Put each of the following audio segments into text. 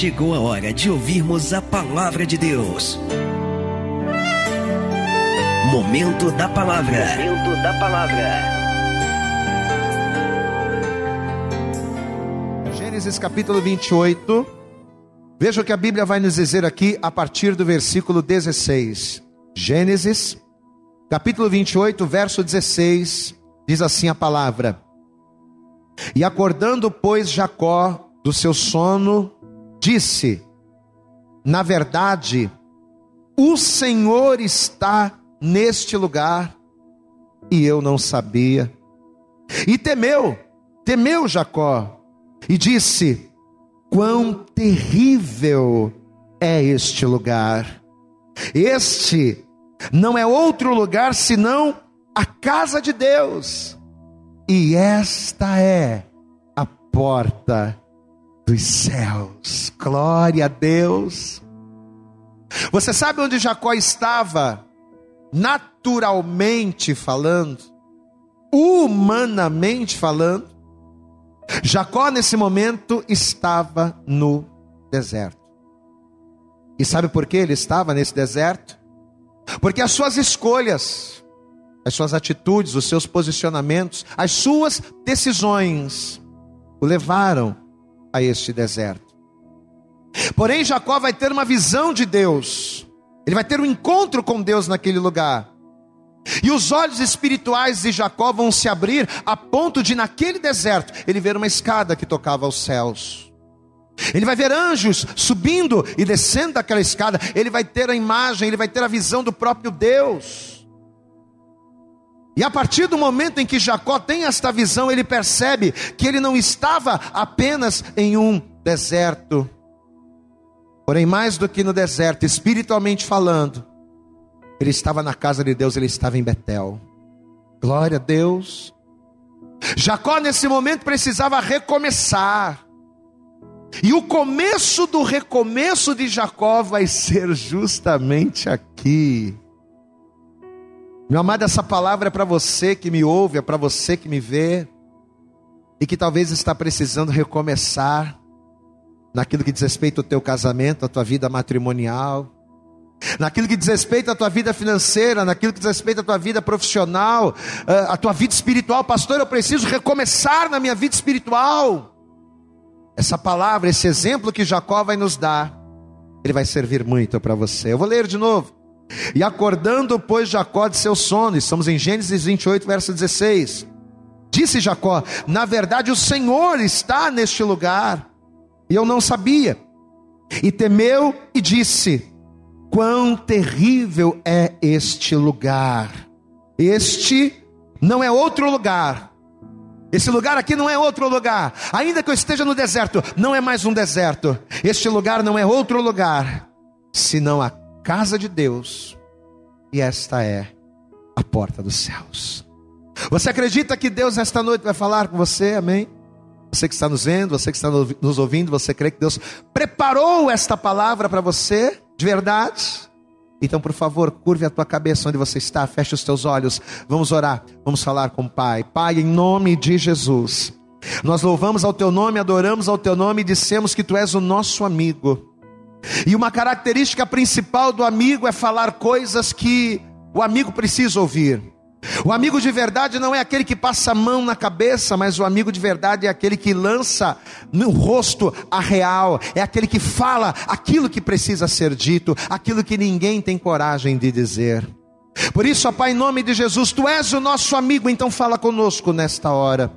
chegou a hora de ouvirmos a palavra de Deus. Momento da palavra. Momento da palavra. Gênesis capítulo 28. Veja o que a Bíblia vai nos dizer aqui a partir do versículo 16. Gênesis, capítulo 28, verso 16, diz assim a palavra: E acordando, pois, Jacó do seu sono, disse: Na verdade, o Senhor está neste lugar e eu não sabia. E temeu, temeu Jacó e disse: Quão terrível é este lugar! Este não é outro lugar senão a casa de Deus, e esta é a porta dos céus. Glória a Deus. Você sabe onde Jacó estava? Naturalmente falando, humanamente falando, Jacó nesse momento estava no deserto. E sabe por que ele estava nesse deserto? Porque as suas escolhas, as suas atitudes, os seus posicionamentos, as suas decisões o levaram a este deserto. Porém, Jacó vai ter uma visão de Deus, ele vai ter um encontro com Deus naquele lugar. E os olhos espirituais de Jacó vão se abrir a ponto de, naquele deserto, ele ver uma escada que tocava aos céus. Ele vai ver anjos subindo e descendo daquela escada. Ele vai ter a imagem, ele vai ter a visão do próprio Deus. E a partir do momento em que Jacó tem esta visão, ele percebe que ele não estava apenas em um deserto, porém, mais do que no deserto, espiritualmente falando, ele estava na casa de Deus, ele estava em Betel. Glória a Deus. Jacó, nesse momento, precisava recomeçar. E o começo do recomeço de Jacó vai ser justamente aqui. Meu amado, essa palavra é para você que me ouve, é para você que me vê e que talvez está precisando recomeçar naquilo que diz respeito ao teu casamento, à tua vida matrimonial, naquilo que diz respeito à tua vida financeira, naquilo que diz respeito à tua vida profissional, à tua vida espiritual. Pastor, eu preciso recomeçar na minha vida espiritual. Essa palavra, esse exemplo que Jacó vai nos dar, ele vai servir muito para você. Eu vou ler de novo. E acordando, pois, Jacó de seu sono, estamos em Gênesis 28, verso 16. Disse Jacó: Na verdade, o Senhor está neste lugar, e eu não sabia. E temeu e disse: Quão terrível é este lugar! Este não é outro lugar. Esse lugar aqui não é outro lugar. Ainda que eu esteja no deserto, não é mais um deserto. Este lugar não é outro lugar, senão a casa de Deus, e esta é a porta dos céus. Você acredita que Deus esta noite vai falar com você? Amém? Você que está nos vendo, você que está nos ouvindo, você crê que Deus preparou esta palavra para você de verdade? Então, por favor, curve a tua cabeça onde você está, feche os teus olhos. Vamos orar, vamos falar com o Pai. Pai, em nome de Jesus, nós louvamos ao teu nome, adoramos ao teu nome e dissemos que tu és o nosso amigo. E uma característica principal do amigo é falar coisas que o amigo precisa ouvir. O amigo de verdade não é aquele que passa a mão na cabeça, mas o amigo de verdade é aquele que lança no rosto a real, é aquele que fala aquilo que precisa ser dito, aquilo que ninguém tem coragem de dizer. Por isso, ó Pai, em nome de Jesus, tu és o nosso amigo, então fala conosco nesta hora.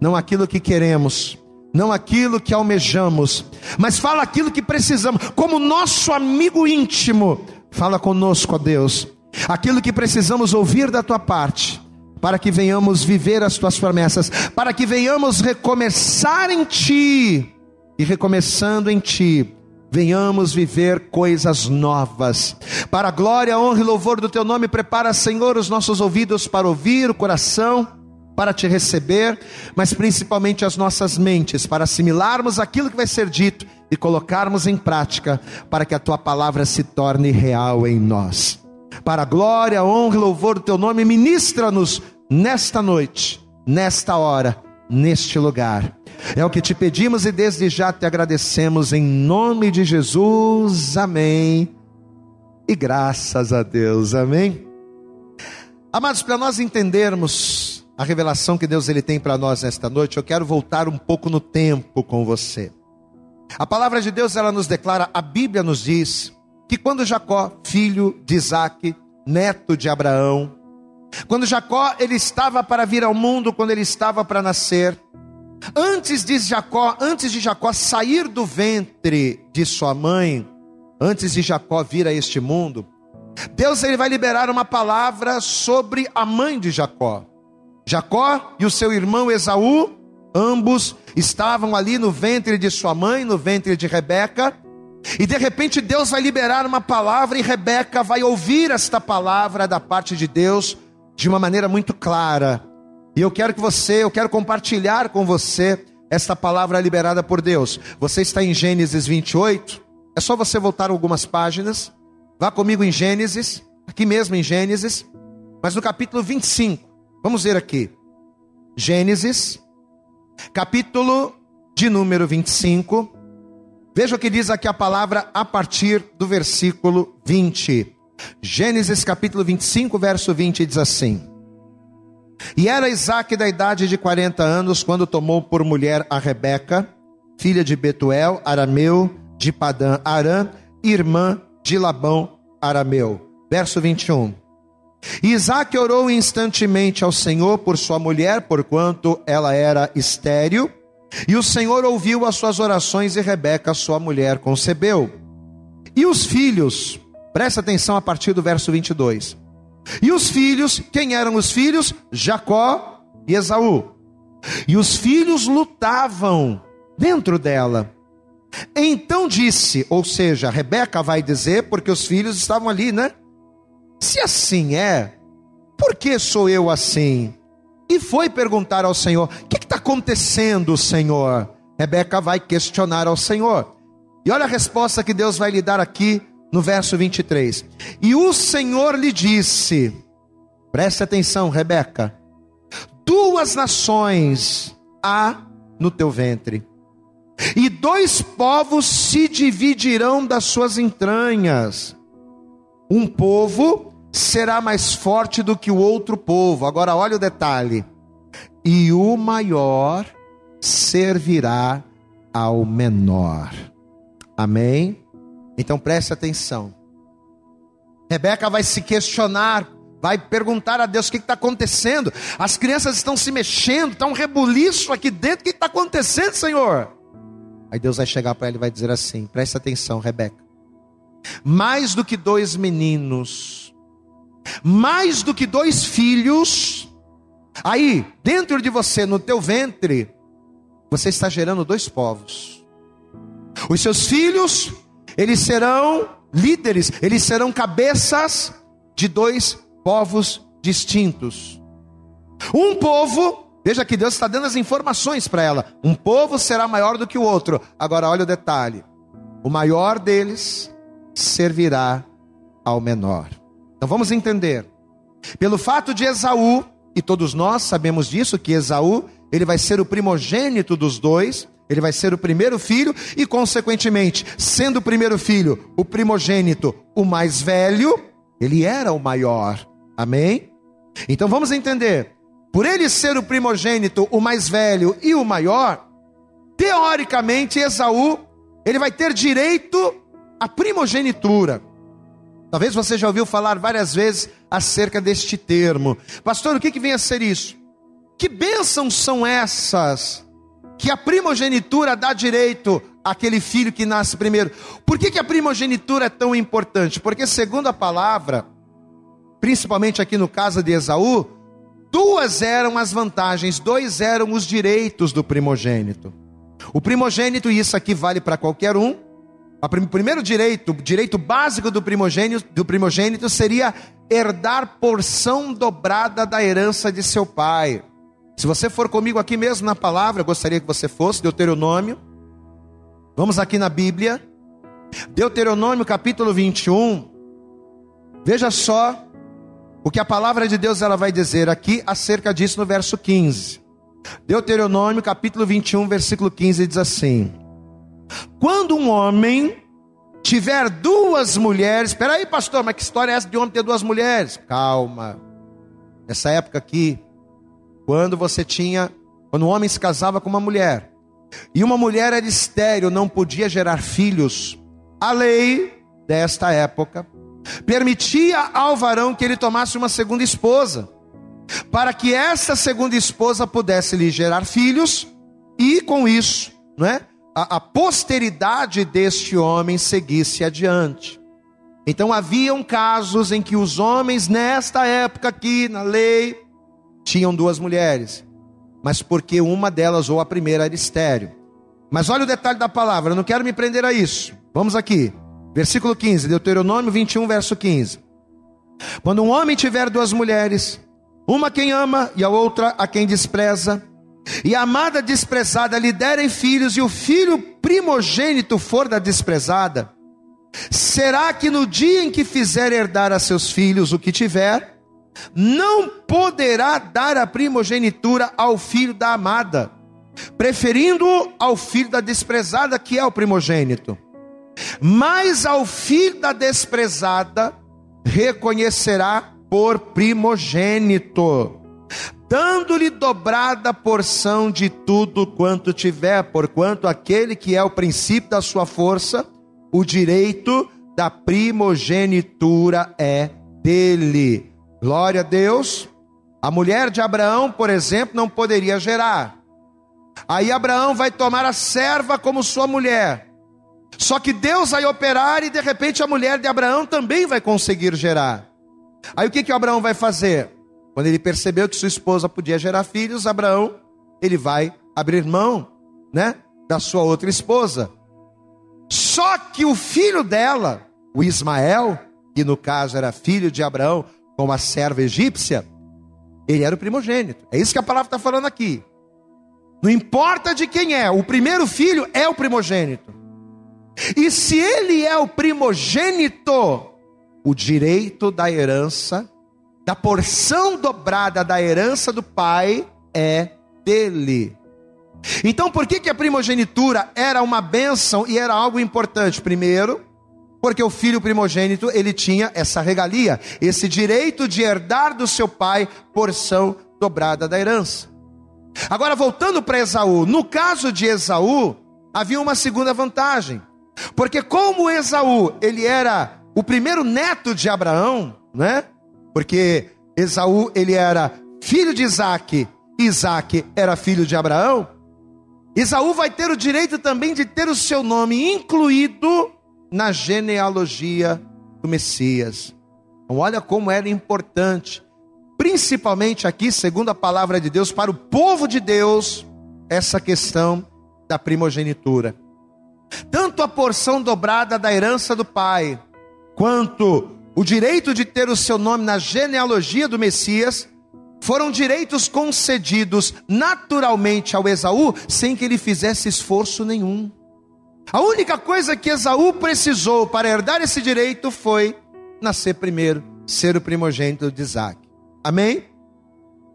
Não aquilo que queremos, não aquilo que almejamos, mas fala aquilo que precisamos, como nosso amigo íntimo. Fala conosco, ó Deus, aquilo que precisamos ouvir da tua parte, para que venhamos viver as tuas promessas, para que venhamos recomeçar em ti, e recomeçando em ti, venhamos viver coisas novas. Para a glória, honra e louvor do teu nome, prepara, Senhor, os nossos ouvidos para ouvir, o coração para te receber, mas principalmente as nossas mentes, para assimilarmos aquilo que vai ser dito e colocarmos em prática, para que a tua palavra se torne real em nós. Para a glória, honra e louvor do teu nome, ministra-nos nesta noite, nesta hora, neste lugar. É o que te pedimos e desde já te agradecemos em nome de Jesus. Amém. E graças a Deus. Amém. Amados, para nós entendermos a revelação que Deus ele tem para nós nesta noite, eu quero voltar um pouco no tempo com você. A palavra de Deus ela nos declara, a Bíblia nos diz que quando Jacó, filho de Isaac, neto de Abraão, quando Jacó ele estava para vir ao mundo, quando ele estava para nascer, antes de Jacó, antes de Jacó sair do ventre de sua mãe, antes de Jacó vir a este mundo, Deus ele vai liberar uma palavra sobre a mãe de Jacó. Jacó e o seu irmão Esaú, ambos estavam ali no ventre de sua mãe, no ventre de Rebeca, e de repente Deus vai liberar uma palavra e Rebeca vai ouvir esta palavra da parte de Deus de uma maneira muito clara. E eu quero que você, eu quero compartilhar com você esta palavra liberada por Deus. Você está em Gênesis 28? É só você voltar algumas páginas. Vá comigo em Gênesis, aqui mesmo em Gênesis, mas no capítulo 25. Vamos ver aqui. Gênesis, capítulo de número 25. Veja o que diz aqui a palavra a partir do versículo 20. Gênesis capítulo 25, verso 20 diz assim: E era Isaac da idade de 40 anos quando tomou por mulher a Rebeca, filha de Betuel, arameu, de Padã Arã, irmã de Labão, arameu. Verso 21. Isaac orou instantemente ao Senhor por sua mulher, porquanto ela era estéril, e o Senhor ouviu as suas orações e Rebeca, sua mulher, concebeu. E os filhos, presta atenção a partir do verso 22. E os filhos, quem eram os filhos? Jacó e Esaú. E os filhos lutavam dentro dela. Então disse, ou seja, Rebeca vai dizer, porque os filhos estavam ali, né? Se assim é, por que sou eu assim? E foi perguntar ao Senhor: O que está acontecendo, Senhor? Rebeca vai questionar ao Senhor. E olha a resposta que Deus vai lhe dar aqui no verso 23. E o Senhor lhe disse: Preste atenção, Rebeca. Duas nações há no teu ventre e dois povos se dividirão das suas entranhas. Um povo será mais forte do que o outro povo. Agora olha o detalhe. E o maior servirá ao menor. Amém? Então preste atenção. Rebeca vai se questionar, vai perguntar a Deus o que está acontecendo. As crianças estão se mexendo, está um rebuliço aqui dentro. O que está acontecendo, Senhor? Aí Deus vai chegar para ela e vai dizer assim: preste atenção, Rebeca. Mais do que dois meninos, mais do que dois filhos, aí, dentro de você, no teu ventre, você está gerando dois povos. Os seus filhos, eles serão líderes, eles serão cabeças de dois povos distintos. Um povo Veja que Deus está dando as informações para ela. Um povo será maior do que o outro. Agora, olha o detalhe: o maior deles servirá ao menor. Então vamos entender. Pelo fato de Esaú, e todos nós sabemos disso, que Esaú, ele vai ser o primogênito dos dois, ele vai ser o primeiro filho, e consequentemente, sendo o primeiro filho, o primogênito, o mais velho, ele era o maior. Amém? Então vamos entender por ele ser o primogênito, o mais velho e o maior, teoricamente Esaú, ele vai ter direito à primogenitura. Talvez você já ouviu falar várias vezes acerca deste termo. Pastor, o que, que vem a ser isso? Que bênçãos são essas que a primogenitura dá direito àquele filho que nasce primeiro? Por que, que a primogenitura é tão importante? Porque, segundo a palavra, principalmente aqui no caso de Esaú, Duas eram as vantagens, dois eram os direitos do primogênito. O primogênito, e isso aqui vale para qualquer um, o primeiro direito, o direito básico do primogênito, do primogênito seria herdar porção dobrada da herança de seu pai. Se você for comigo aqui mesmo na palavra, eu gostaria que você fosse, Deuteronômio. Vamos aqui na Bíblia. Deuteronômio capítulo 21. Veja só o que a palavra de Deus ela vai dizer aqui acerca disso no verso 15. Deuteronômio capítulo 21, versículo 15 diz assim: Quando um homem tiver duas mulheres, espera aí, pastor, mas que história é essa de homem ter duas mulheres? Calma. Nessa época aqui, quando você tinha, quando um homem se casava com uma mulher, e uma mulher era estéril, não podia gerar filhos, a lei desta época permitia ao varão que ele tomasse uma segunda esposa, para que essa segunda esposa pudesse lhe gerar filhos e com isso, não é? A, a posteridade deste homem seguisse adiante. Então haviam casos em que os homens nesta época aqui na lei tinham duas mulheres, mas porque uma delas ou a primeira era estéreo. Mas olha o detalhe da palavra, eu não quero me prender a isso. Vamos aqui. Versículo 15, Deuteronômio 21, verso 15. Quando um homem tiver duas mulheres, uma quem ama e a outra a quem despreza, e a amada desprezada lhe derem filhos, e o filho primogênito for da desprezada, será que no dia em que fizer herdar a seus filhos o que tiver, não poderá dar a primogenitura ao filho da amada, preferindo ao filho da desprezada, que é o primogênito. Mas ao filho da desprezada reconhecerá por primogênito, dando-lhe dobrada porção de tudo quanto tiver, porquanto aquele que é o princípio da sua força, o direito da primogenitura é dele. Glória a Deus. A mulher de Abraão, por exemplo, não poderia gerar. Aí Abraão vai tomar a serva como sua mulher. Só que Deus vai operar e de repente a mulher de Abraão também vai conseguir gerar. Aí o que que Abraão vai fazer? Quando ele percebeu que sua esposa podia gerar filhos, Abraão, ele vai abrir mão, né, da sua outra esposa. Só que o filho dela, o Ismael, que no caso era filho de Abraão, com a serva egípcia, ele era o primogênito. É isso que a palavra está falando aqui. Não importa de quem é, o primeiro filho é o primogênito. E se ele é o primogênito, o direito da herança, da porção dobrada da herança do pai, é dele. Então, por que, que a primogenitura era uma bênção e era algo importante? Primeiro, porque o filho primogênito ele tinha essa regalia, esse direito de herdar do seu pai porção dobrada da herança. Agora, voltando para Esaú, no caso de Esaú, havia uma segunda vantagem. Porque como Esaú, ele era o primeiro neto de Abraão, né? Porque Esaú, ele era filho de Isaac, Isaac era filho de Abraão. Esaú vai ter o direito também de ter o seu nome incluído na genealogia do Messias. Então, olha como era importante, principalmente aqui, segundo a palavra de Deus, para o povo de Deus, essa questão da primogenitura tanto a porção dobrada da herança do pai, quanto o direito de ter o seu nome na genealogia do Messias, foram direitos concedidos naturalmente ao Esaú, sem que ele fizesse esforço nenhum. A única coisa que Esaú precisou para herdar esse direito foi nascer primeiro, ser o primogênito de Isaac. Amém?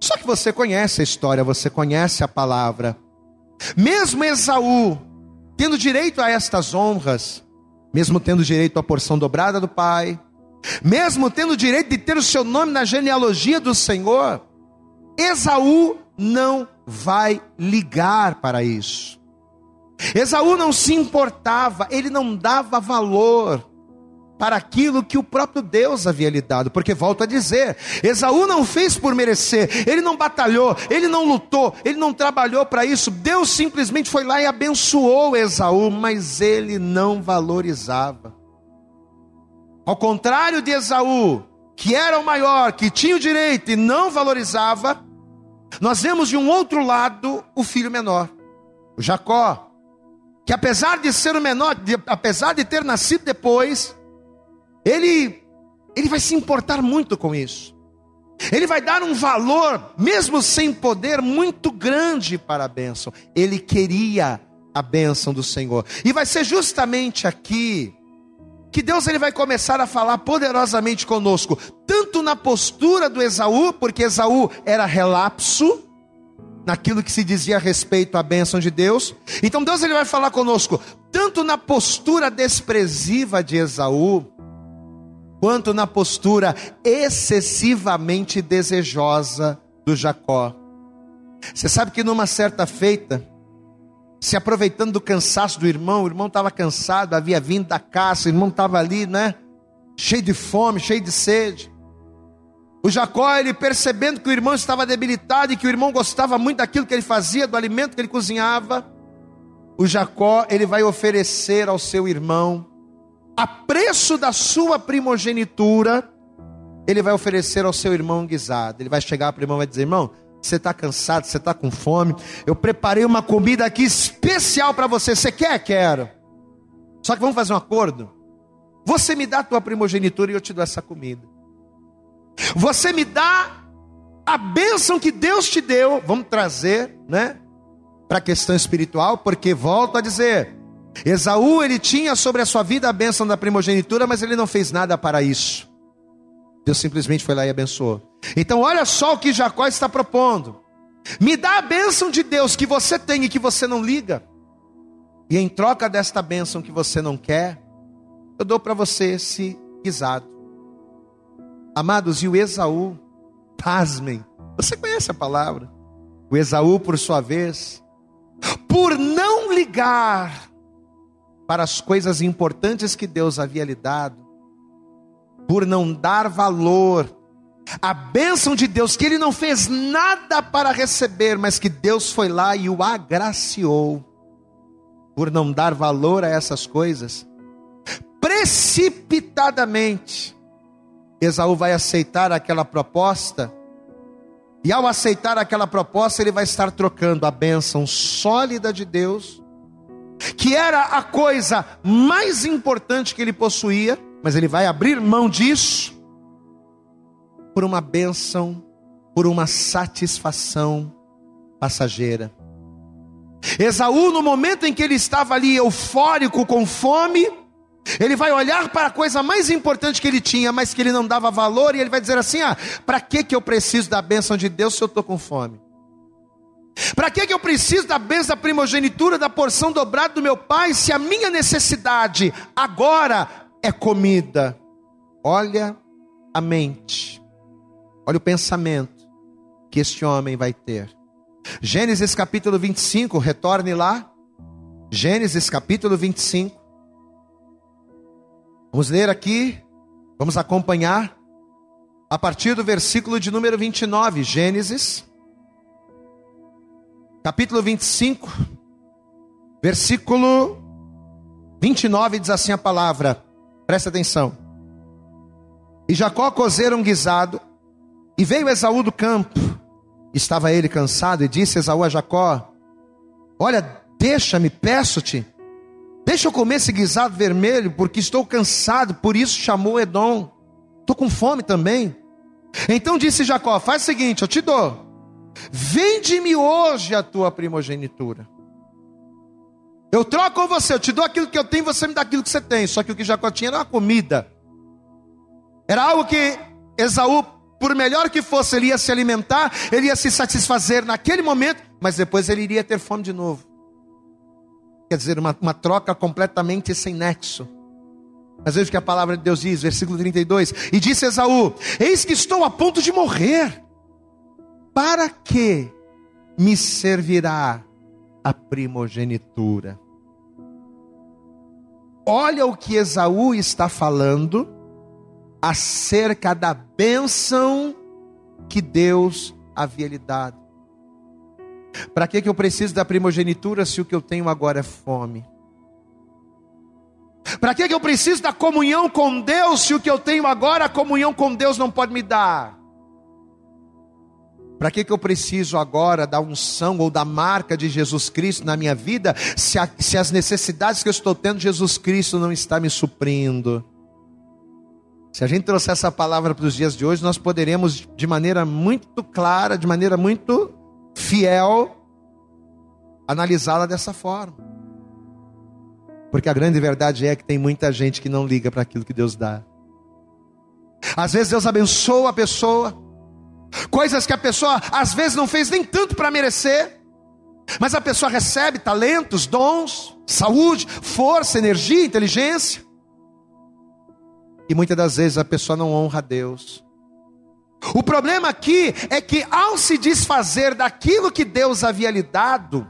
Só que você conhece a história, você conhece a palavra. Mesmo Esaú, tendo direito a estas honras, mesmo tendo direito à porção dobrada do Pai, mesmo tendo direito de ter o seu nome na genealogia do Senhor, Esaú não vai ligar para isso. Esaú não se importava, ele não dava valor para aquilo que o próprio Deus havia lhe dado, porque volto a dizer, Esaú não fez por merecer, ele não batalhou, ele não lutou, ele não trabalhou para isso, Deus simplesmente foi lá e abençoou Esaú, mas ele não valorizava. Ao contrário de Esaú, que era o maior, que tinha o direito e não valorizava, nós vemos de um outro lado o filho menor, o Jacó, que apesar de ser o menor, de, apesar de ter nascido depois, ele, ele vai se importar muito com isso. Ele vai dar um valor, mesmo sem poder, muito grande para a bênção. Ele queria a bênção do Senhor. E vai ser justamente aqui que Deus ele vai começar a falar poderosamente conosco, tanto na postura do Esaú, porque Esaú era relapso, naquilo que se dizia a respeito à bênção de Deus. Então Deus ele vai falar conosco, tanto na postura desprezível de Esaú, quanto na postura excessivamente desejosa do Jacó. Você sabe que numa certa feita, se aproveitando do cansaço do irmão, o irmão estava cansado, havia vindo da caça, o irmão estava ali, né? Cheio de fome, cheio de sede. O Jacó, ele percebendo que o irmão estava debilitado e que o irmão gostava muito daquilo que ele fazia, do alimento que ele cozinhava, o Jacó, ele vai oferecer ao seu irmão, a preço da sua primogenitura, ele vai oferecer ao seu irmão guisado. Ele vai chegar para o irmão e vai dizer: irmão, você está cansado, você está com fome. Eu preparei uma comida aqui especial para você. Você quer? Quero. Só que vamos fazer um acordo. Você me dá a tua primogenitura e eu te dou essa comida. Você me dá a bênção que Deus te deu. Vamos trazer, né? Para a questão espiritual, porque volto a dizer, Esaú ele tinha sobre a sua vida a bênção da primogenitura, mas ele não fez nada para isso. Deus simplesmente foi lá e abençoou. Então, olha só o que Jacó está propondo: me dá a bênção de Deus que você tem e que você não liga, e em troca desta bênção que você não quer, eu dou para você esse guisado. Amados, e o Esaú, pasmem, você conhece a palavra. O Esaú, por sua vez, por não ligar para as coisas importantes que Deus havia lhe dado, por não dar valor à bênção de Deus, que ele não fez nada para receber, mas que Deus foi lá e o agraciou, por não dar valor a essas coisas, precipitadamente, Esaú vai aceitar aquela proposta, e ao aceitar aquela proposta, ele vai estar trocando a bênção sólida de Deus, que era a coisa mais importante que ele possuía, mas ele vai abrir mão disso por uma bênção, por uma satisfação passageira. Esaú, no momento em que ele estava ali eufórico, com fome, ele vai olhar para a coisa mais importante que ele tinha, mas que ele não dava valor, e ele vai dizer assim: Ah, para que, que eu preciso da bênção de Deus se eu estou com fome? Para que, que eu preciso da bênção da primogenitura, da porção dobrada do meu pai, se a minha necessidade agora é comida. Olha a mente, olha o pensamento que este homem vai ter. Gênesis capítulo 25, retorne lá. Gênesis capítulo 25. Vamos ler aqui, vamos acompanhar a partir do versículo de número 29, Gênesis, capítulo 25, versículo 29 diz assim a palavra: Presta atenção. E Jacó cozera um guisado, e veio Esaú do campo. Estava ele cansado, e disse Esaú a Jacó: Olha, deixa-me, peço-te, deixa eu comer esse guisado vermelho, porque estou cansado, por isso chamou Edom. Estou com fome também. Então disse Jacó: Faz o seguinte, eu te dou, vende-me hoje a tua primogenitura. Eu troco com você, eu te dou aquilo que eu tenho, você me dá aquilo que você tem. Só que o que Jacó tinha era uma comida. Era algo que Esaú, por melhor que fosse, ele ia se alimentar, ele ia se satisfazer naquele momento, mas depois ele iria ter fome de novo. Quer dizer, uma, uma troca completamente sem nexo. Mas veja o que a palavra de Deus diz, versículo 32. E disse Esaú: Eis que estou a ponto de morrer. Para que me servirá a primogenitura. Olha o que Esaú está falando acerca da bênção que Deus havia lhe dado. Para que, que eu preciso da primogenitura se o que eu tenho agora é fome? Para que, que eu preciso da comunhão com Deus se o que eu tenho agora, a comunhão com Deus não pode me dar? Para que, que eu preciso agora da unção ou da marca de Jesus Cristo na minha vida, se, a, se as necessidades que eu estou tendo, Jesus Cristo não está me suprindo? Se a gente trouxer essa palavra para os dias de hoje, nós poderemos, de maneira muito clara, de maneira muito fiel, analisá-la dessa forma. Porque a grande verdade é que tem muita gente que não liga para aquilo que Deus dá. Às vezes Deus abençoa a pessoa, coisas que a pessoa às vezes não fez nem tanto para merecer, mas a pessoa recebe talentos, dons, saúde, força, energia, inteligência. E muitas das vezes a pessoa não honra a Deus. O problema aqui é que ao se desfazer daquilo que Deus havia lhe dado,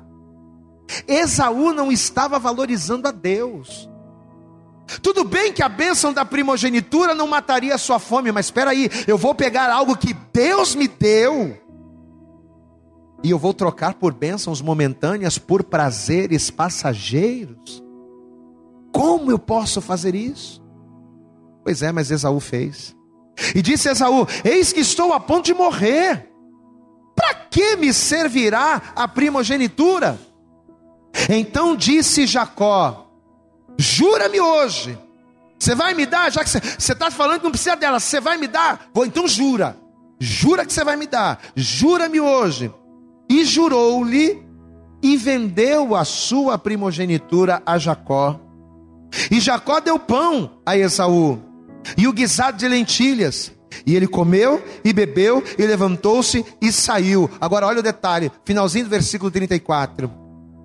Esaú não estava valorizando a Deus. Tudo bem que a bênção da primogenitura não mataria a sua fome, mas espera aí, eu vou pegar algo que Deus me deu e eu vou trocar por bênçãos momentâneas por prazeres passageiros. Como eu posso fazer isso? Pois é, mas Esaú fez. E disse Esaú: Eis que estou a ponto de morrer. Para que me servirá a primogenitura? Então disse Jacó: Jura-me hoje. Você vai me dar, já que você está falando que não precisa dela, você vai me dar? Vou, então jura. Jura que você vai me dar. Jura-me hoje. E jurou-lhe e vendeu a sua primogenitura a Jacó. E Jacó deu pão a Esaú e o guisado de lentilhas. E ele comeu e bebeu e levantou-se e saiu. Agora olha o detalhe, finalzinho do versículo 34.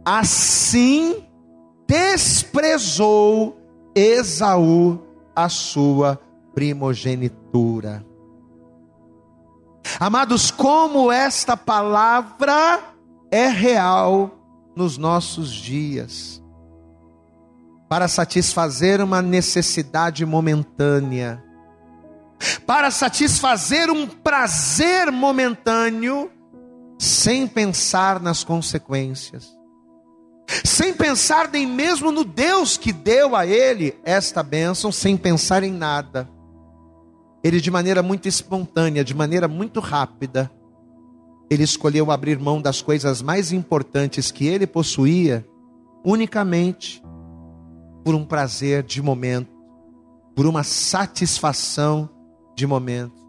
Assim desprezou Esaú a sua primogenitura. Amados, como esta palavra é real nos nossos dias para satisfazer uma necessidade momentânea, para satisfazer um prazer momentâneo, sem pensar nas consequências, sem pensar nem mesmo no Deus que deu a ele esta bênção, sem pensar em nada. Ele, de maneira muito espontânea, de maneira muito rápida, ele escolheu abrir mão das coisas mais importantes que ele possuía, unicamente por um prazer de momento, por uma satisfação de momento.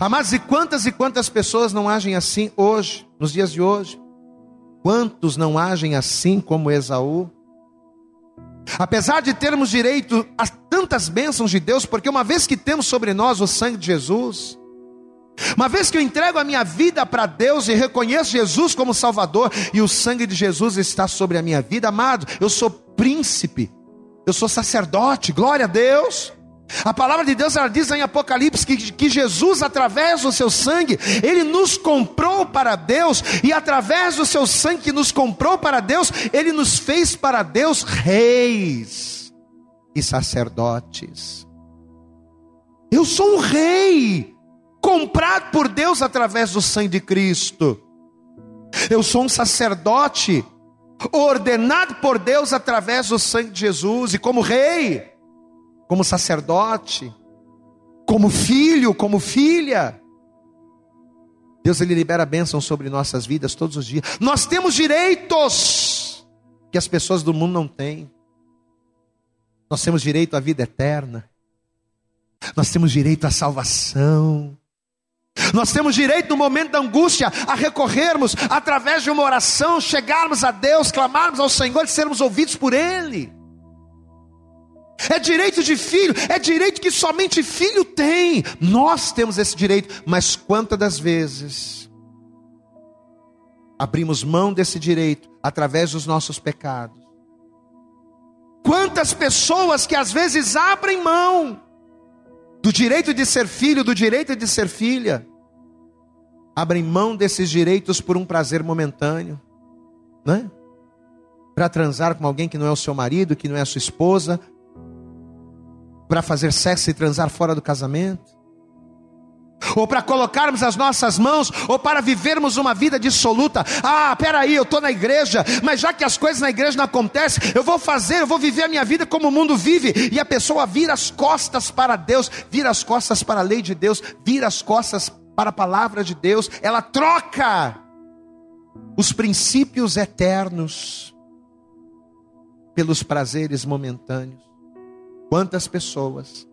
Amados, e quantas e quantas pessoas não agem assim hoje, nos dias de hoje? Quantos não agem assim como Esaú? Apesar de termos direito a tantas bênçãos de Deus, porque uma vez que temos sobre nós o sangue de Jesus, uma vez que eu entrego a minha vida para Deus e reconheço Jesus como Salvador, e o sangue de Jesus está sobre a minha vida, amado, eu sou príncipe, eu sou sacerdote, glória a Deus. A palavra de Deus ela diz em Apocalipse que, que Jesus, através do seu sangue, ele nos comprou para Deus, e através do seu sangue que nos comprou para Deus, ele nos fez para Deus reis e sacerdotes. Eu sou um rei comprado por Deus através do sangue de Cristo. Eu sou um sacerdote ordenado por Deus através do sangue de Jesus e como rei, como sacerdote, como filho, como filha. Deus ele libera bênção sobre nossas vidas todos os dias. Nós temos direitos que as pessoas do mundo não têm. Nós temos direito à vida eterna. Nós temos direito à salvação. Nós temos direito, no momento da angústia, a recorrermos através de uma oração, chegarmos a Deus, clamarmos ao Senhor e sermos ouvidos por Ele. É direito de filho, é direito que somente filho tem. Nós temos esse direito, mas quantas das vezes abrimos mão desse direito através dos nossos pecados? Quantas pessoas que às vezes abrem mão do direito de ser filho, do direito de ser filha, abrem mão desses direitos por um prazer momentâneo, né? Para transar com alguém que não é o seu marido, que não é a sua esposa, para fazer sexo e transar fora do casamento, ou para colocarmos as nossas mãos, ou para vivermos uma vida dissoluta. Ah, peraí, eu estou na igreja, mas já que as coisas na igreja não acontecem, eu vou fazer, eu vou viver a minha vida como o mundo vive. E a pessoa vira as costas para Deus, vira as costas para a lei de Deus, vira as costas para a palavra de Deus, ela troca os princípios eternos pelos prazeres momentâneos. Quantas pessoas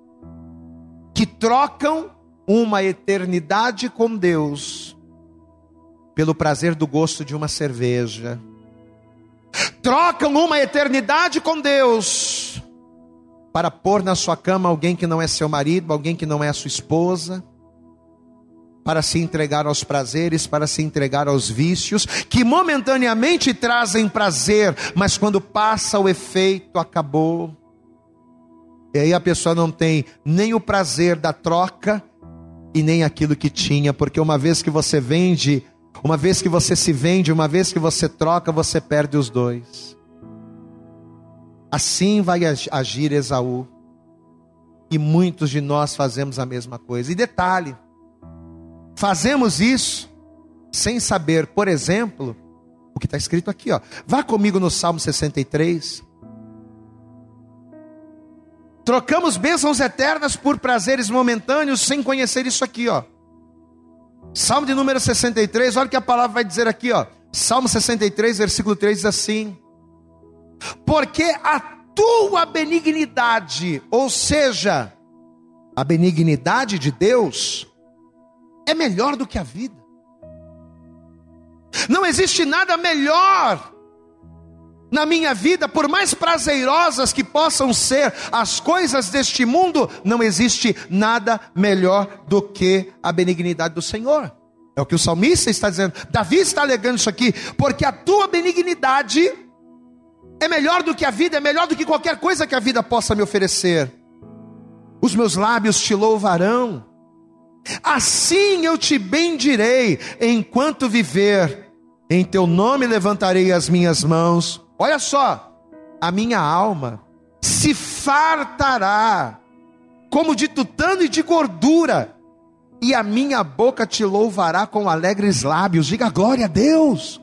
que trocam uma eternidade com Deus pelo prazer do gosto de uma cerveja. Trocam uma eternidade com Deus para pôr na sua cama alguém que não é seu marido, alguém que não é sua esposa. para se entregar aos prazeres, para se entregar aos vícios, que momentaneamente trazem prazer, mas quando passa o efeito, acabou. E aí a pessoa não tem nem o prazer da troca e nem aquilo que tinha, porque uma vez que você vende, uma vez que você se vende, uma vez que você troca, você perde os dois. Assim vai agir Esaú. E muitos de nós fazemos a mesma coisa. E detalhe, Fazemos isso sem saber, por exemplo, o que está escrito aqui, ó. Vá comigo no Salmo 63. Trocamos bênçãos eternas por prazeres momentâneos sem conhecer isso aqui, ó. Salmo de número 63, olha o que a palavra vai dizer aqui, ó. Salmo 63, versículo 3 diz assim: Porque a tua benignidade, ou seja, a benignidade de Deus, é melhor do que a vida. Não existe nada melhor na minha vida, por mais prazerosas que possam ser as coisas deste mundo, não existe nada melhor do que a benignidade do Senhor. É o que o salmista está dizendo. Davi está alegando isso aqui, porque a tua benignidade é melhor do que a vida, é melhor do que qualquer coisa que a vida possa me oferecer. Os meus lábios te louvarão Assim eu te bendirei enquanto viver, em teu nome levantarei as minhas mãos. Olha só, a minha alma se fartará, como de tutano e de gordura, e a minha boca te louvará com alegres lábios. Diga glória a Deus.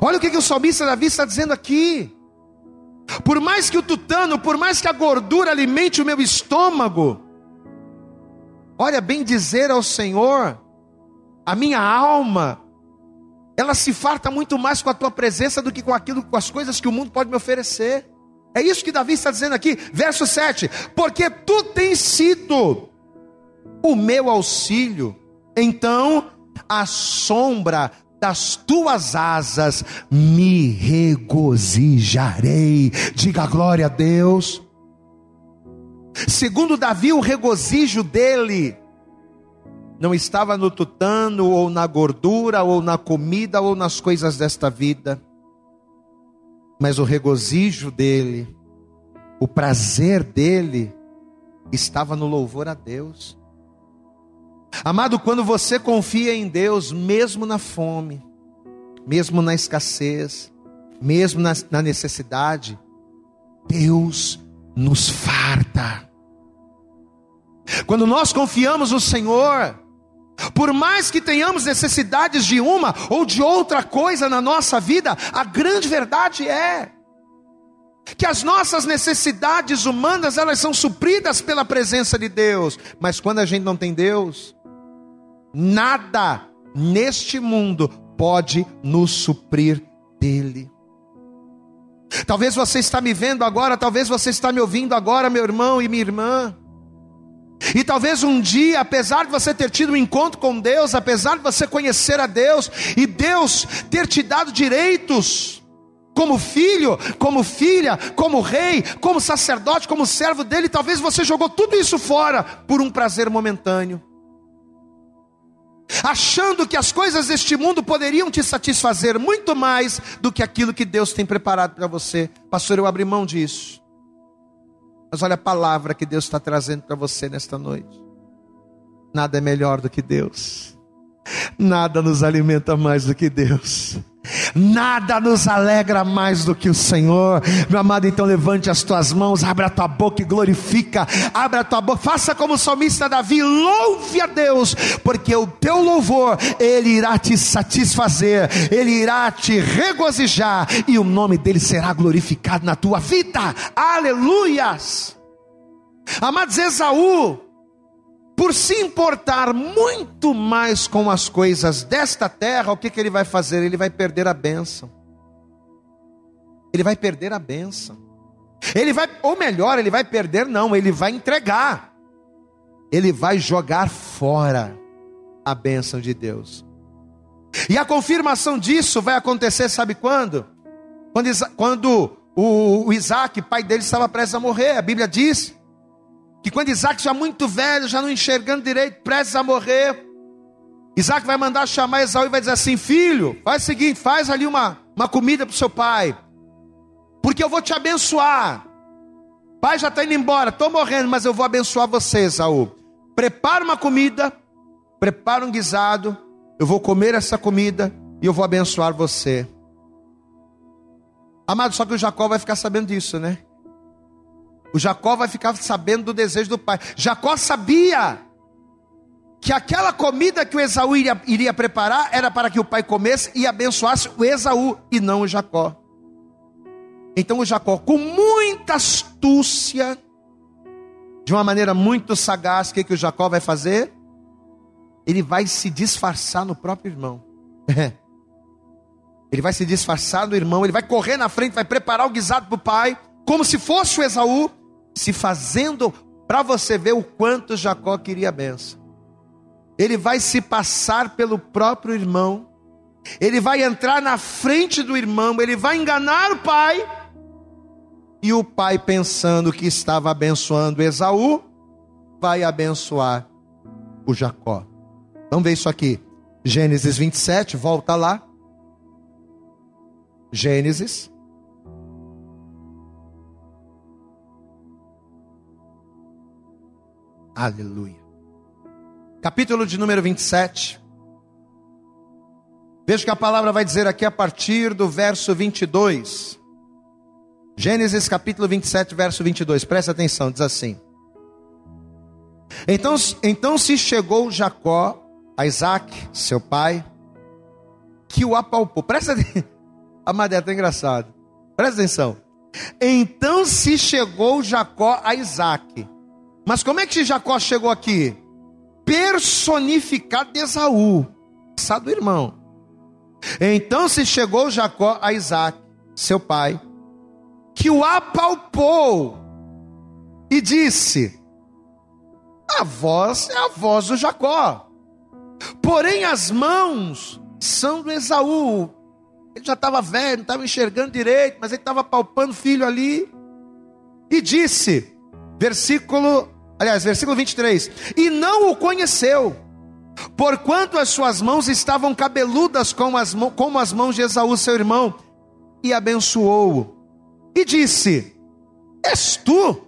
Olha o que, que o salmista Davi está dizendo aqui. Por mais que o tutano, por mais que a gordura alimente o meu estômago, Olha, bem dizer ao Senhor, a minha alma, ela se farta muito mais com a tua presença do que com aquilo, com as coisas que o mundo pode me oferecer. É isso que Davi está dizendo aqui, verso 7: Porque tu tens sido o meu auxílio, então a sombra das tuas asas me regozijarei. Diga glória a Deus. Segundo Davi, o regozijo dele não estava no tutano, ou na gordura, ou na comida, ou nas coisas desta vida, mas o regozijo dele, o prazer dele, estava no louvor a Deus. Amado, quando você confia em Deus, mesmo na fome, mesmo na escassez, mesmo na, na necessidade, Deus nos farta. Quando nós confiamos no Senhor, por mais que tenhamos necessidades de uma ou de outra coisa na nossa vida, a grande verdade é que as nossas necessidades humanas, elas são supridas pela presença de Deus, mas quando a gente não tem Deus, nada neste mundo pode nos suprir dele. Talvez você está me vendo agora, talvez você está me ouvindo agora, meu irmão e minha irmã. E talvez um dia, apesar de você ter tido um encontro com Deus, apesar de você conhecer a Deus e Deus ter te dado direitos, como filho, como filha, como rei, como sacerdote, como servo dele, talvez você jogou tudo isso fora por um prazer momentâneo. Achando que as coisas deste mundo poderiam te satisfazer muito mais do que aquilo que Deus tem preparado para você. Pastor, eu abri mão disso. Mas olha a palavra que Deus está trazendo para você nesta noite. Nada é melhor do que Deus. Nada nos alimenta mais do que Deus. Nada nos alegra mais do que o Senhor. Meu amado, então levante as tuas mãos, abra a tua boca e glorifica. Abra a tua boca, faça como o salmista Davi, louve a Deus, porque o teu louvor, ele irá te satisfazer, ele irá te regozijar e o nome dele será glorificado na tua vida. Aleluias. Amados, Esaú por se importar muito mais com as coisas desta terra, o que, que ele vai fazer? Ele vai perder a bênção. Ele vai perder a bênção. Ele vai, ou melhor, ele vai perder, não, ele vai entregar. Ele vai jogar fora a bênção de Deus. E a confirmação disso vai acontecer, sabe quando? Quando, quando o, o Isaac, pai dele, estava prestes a morrer. A Bíblia diz que quando Isaac já muito velho, já não enxergando direito, prestes a morrer, Isaac vai mandar chamar Esaú e vai dizer assim: Filho, faz o seguinte, faz ali uma, uma comida para o seu pai, porque eu vou te abençoar. Pai já está indo embora, estou morrendo, mas eu vou abençoar você, Esaú. Prepara uma comida, prepara um guisado, eu vou comer essa comida e eu vou abençoar você. Amado, só que o Jacó vai ficar sabendo disso, né? O Jacó vai ficar sabendo do desejo do pai. Jacó sabia que aquela comida que o Esaú iria, iria preparar era para que o pai comesse e abençoasse o Esaú e não o Jacó. Então o Jacó, com muita astúcia, de uma maneira muito sagaz, o que, que o Jacó vai fazer? Ele vai se disfarçar no próprio irmão. Ele vai se disfarçar do irmão, ele vai correr na frente, vai preparar o guisado para o pai, como se fosse o Esaú, se fazendo para você ver o quanto Jacó queria a benção. Ele vai se passar pelo próprio irmão, ele vai entrar na frente do irmão, ele vai enganar o pai, e o pai, pensando que estava abençoando Esaú, vai abençoar o Jacó. Vamos ver isso aqui. Gênesis 27, volta lá. Gênesis. Aleluia. Capítulo de número 27. Veja que a palavra vai dizer aqui a partir do verso 22. Gênesis capítulo 27, verso 22. Presta atenção, diz assim: Então, então se chegou Jacó a Isaac, seu pai, que o apalpou. Presta atenção. Amado, é até engraçado. Presta atenção. Então se chegou Jacó a Isaac. Mas como é que Jacó chegou aqui? Personificado de Esaú, do irmão. Então se chegou Jacó a Isaac, seu pai, que o apalpou e disse: A voz é a voz do Jacó, porém as mãos são do Esaú. Ele já estava velho, não estava enxergando direito, mas ele estava palpando filho ali. E disse, versículo, aliás, versículo 23: E não o conheceu, porquanto as suas mãos estavam cabeludas como as, como as mãos de Esaú, seu irmão, e abençoou-o. E disse: És tu,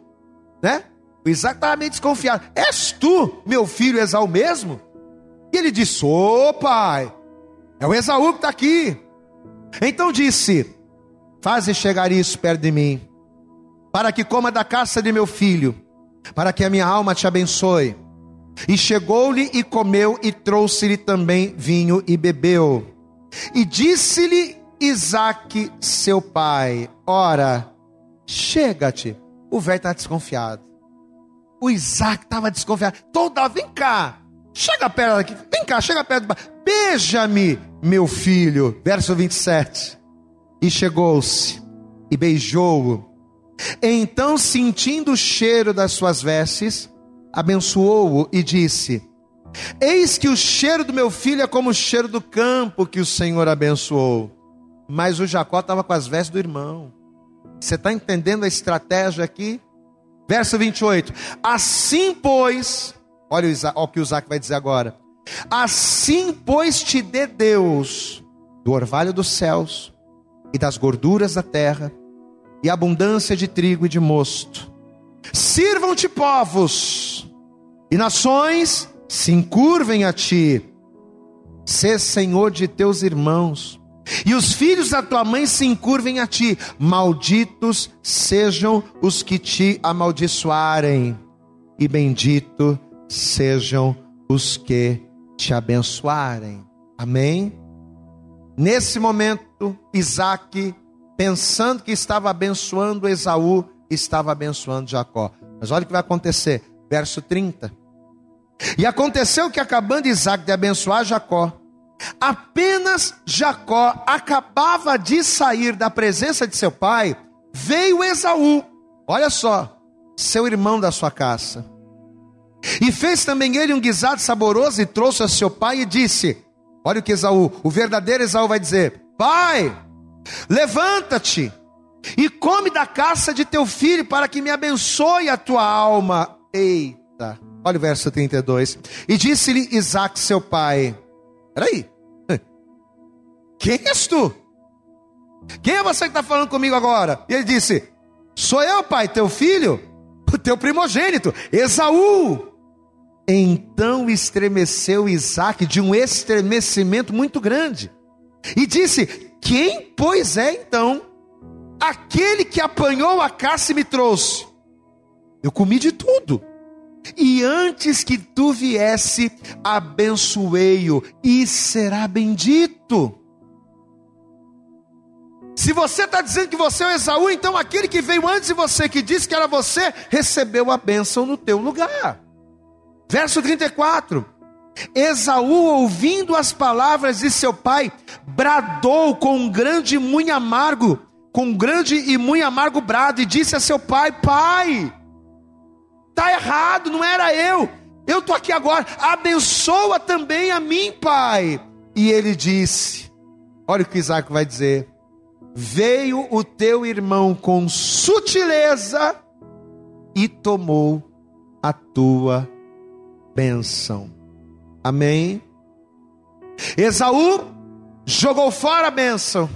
né? O Isaac estava meio desconfiado: És tu, meu filho Esaú mesmo? E ele disse: Ô oh, pai, é o Esaú que está aqui. Então disse: Faze chegar isso perto de mim, para que coma da caça de meu filho, para que a minha alma te abençoe. E chegou-lhe e comeu, e trouxe-lhe também vinho e bebeu. E disse-lhe Isaac, seu pai: Ora, chega-te. O velho está desconfiado. O Isaac estava desconfiado. Toda, vem cá, chega perto aqui, vem cá, chega perto. Beija-me meu filho. Verso 27. E chegou-se e beijou-o. Então, sentindo o cheiro das suas vestes, abençoou-o e disse: Eis que o cheiro do meu filho é como o cheiro do campo que o Senhor abençoou. Mas o Jacó estava com as vestes do irmão. Você está entendendo a estratégia aqui? Verso 28. Assim, pois, olha o que o Isaac vai dizer agora. Assim, pois, te dê Deus do orvalho dos céus e das gorduras da terra, e abundância de trigo e de mosto. Sirvam-te povos, e nações se encurvem a ti. Sê senhor de teus irmãos, e os filhos da tua mãe se encurvem a ti. Malditos sejam os que te amaldiçoarem, e bendito sejam os que te abençoarem. Amém? Nesse momento, Isaac, pensando que estava abençoando Esaú, estava abençoando Jacó. Mas olha o que vai acontecer, verso 30. E aconteceu que, acabando Isaac de abençoar Jacó, apenas Jacó acabava de sair da presença de seu pai, veio Esaú, olha só, seu irmão da sua caça e fez também ele um guisado saboroso e trouxe a seu pai e disse: Olha o que Esaú, o verdadeiro Esaú vai dizer: Pai, levanta-te e come da caça de teu filho para que me abençoe a tua alma. Eita, olha o verso 32. E disse-lhe Isaac, seu pai: Peraí. Quem és tu? Quem é você que está falando comigo agora? E ele disse: Sou eu, pai, teu filho, o teu primogênito, Esaú. Então estremeceu Isaac de um estremecimento muito grande. E disse: Quem, pois, é então aquele que apanhou a caça e me trouxe? Eu comi de tudo. E antes que tu viesse, abençoei-o e será bendito. Se você está dizendo que você é o Esaú, então aquele que veio antes de você, que disse que era você, recebeu a bênção no teu lugar. Verso 34. Esaú, ouvindo as palavras de seu pai, bradou com um grande e muito amargo, com um grande e muito amargo brado, e disse a seu pai: Pai, está errado, não era eu, eu estou aqui agora, abençoa também a mim, pai. E ele disse: Olha o que Isaac vai dizer veio o teu irmão com sutileza e tomou a tua bênção. Amém? Esaú jogou fora a bênção.